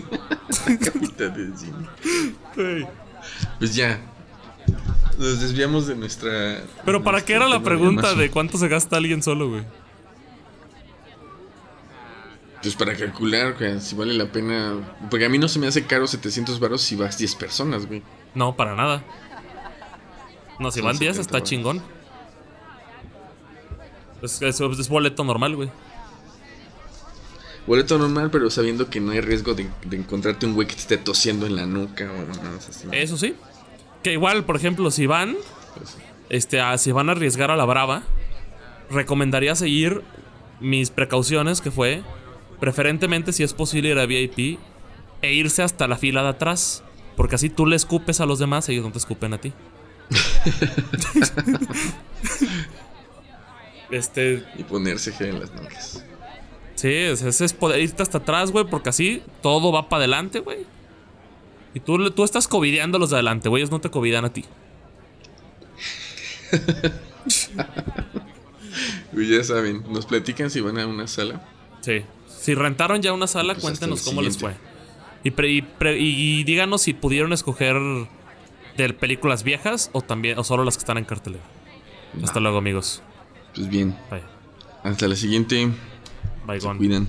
Capitán del cine. Pues ya. Nos desviamos de nuestra. Pero ¿para qué era la pregunta de cuánto se gasta alguien solo, güey? Pues para calcular, güey, si vale la pena. Porque a mí no se me hace caro 700 varos si vas 10 personas, güey. No, para nada. No, si Son van 10 70 está varos. chingón. Es, es, es boleto normal, güey. Boleto normal, pero sabiendo que no hay riesgo de, de encontrarte un güey que te esté tosiendo en la nuca o nada así. Eso sí. Que igual, por ejemplo, si van, Pues, este, a- si van a arriesgar a la brava, recomendaría seguir mis precauciones, que fue, preferentemente si es posible ir a VIP e irse hasta la fila de atrás, porque así tú le escupes a los demás y ellos no te escupen a ti. este, y ponerse gel en las nucas. Sí, ese es poder irte hasta atrás, güey, porque así todo va para adelante, güey. Y tú, tú estás covideando a los de adelante, güey, ellos no te covidan a ti. Y ya saben, nos platican si van a una sala. Sí. Si rentaron ya una sala, Pues cuéntenos cómo les fue. Y, pre- y pre- y díganos si pudieron escoger de películas viejas o también o solo las que están en cartelera. Hasta luego, amigos. Pues bien, Bye. hasta la siguiente. Bye, Se gone. cuidan.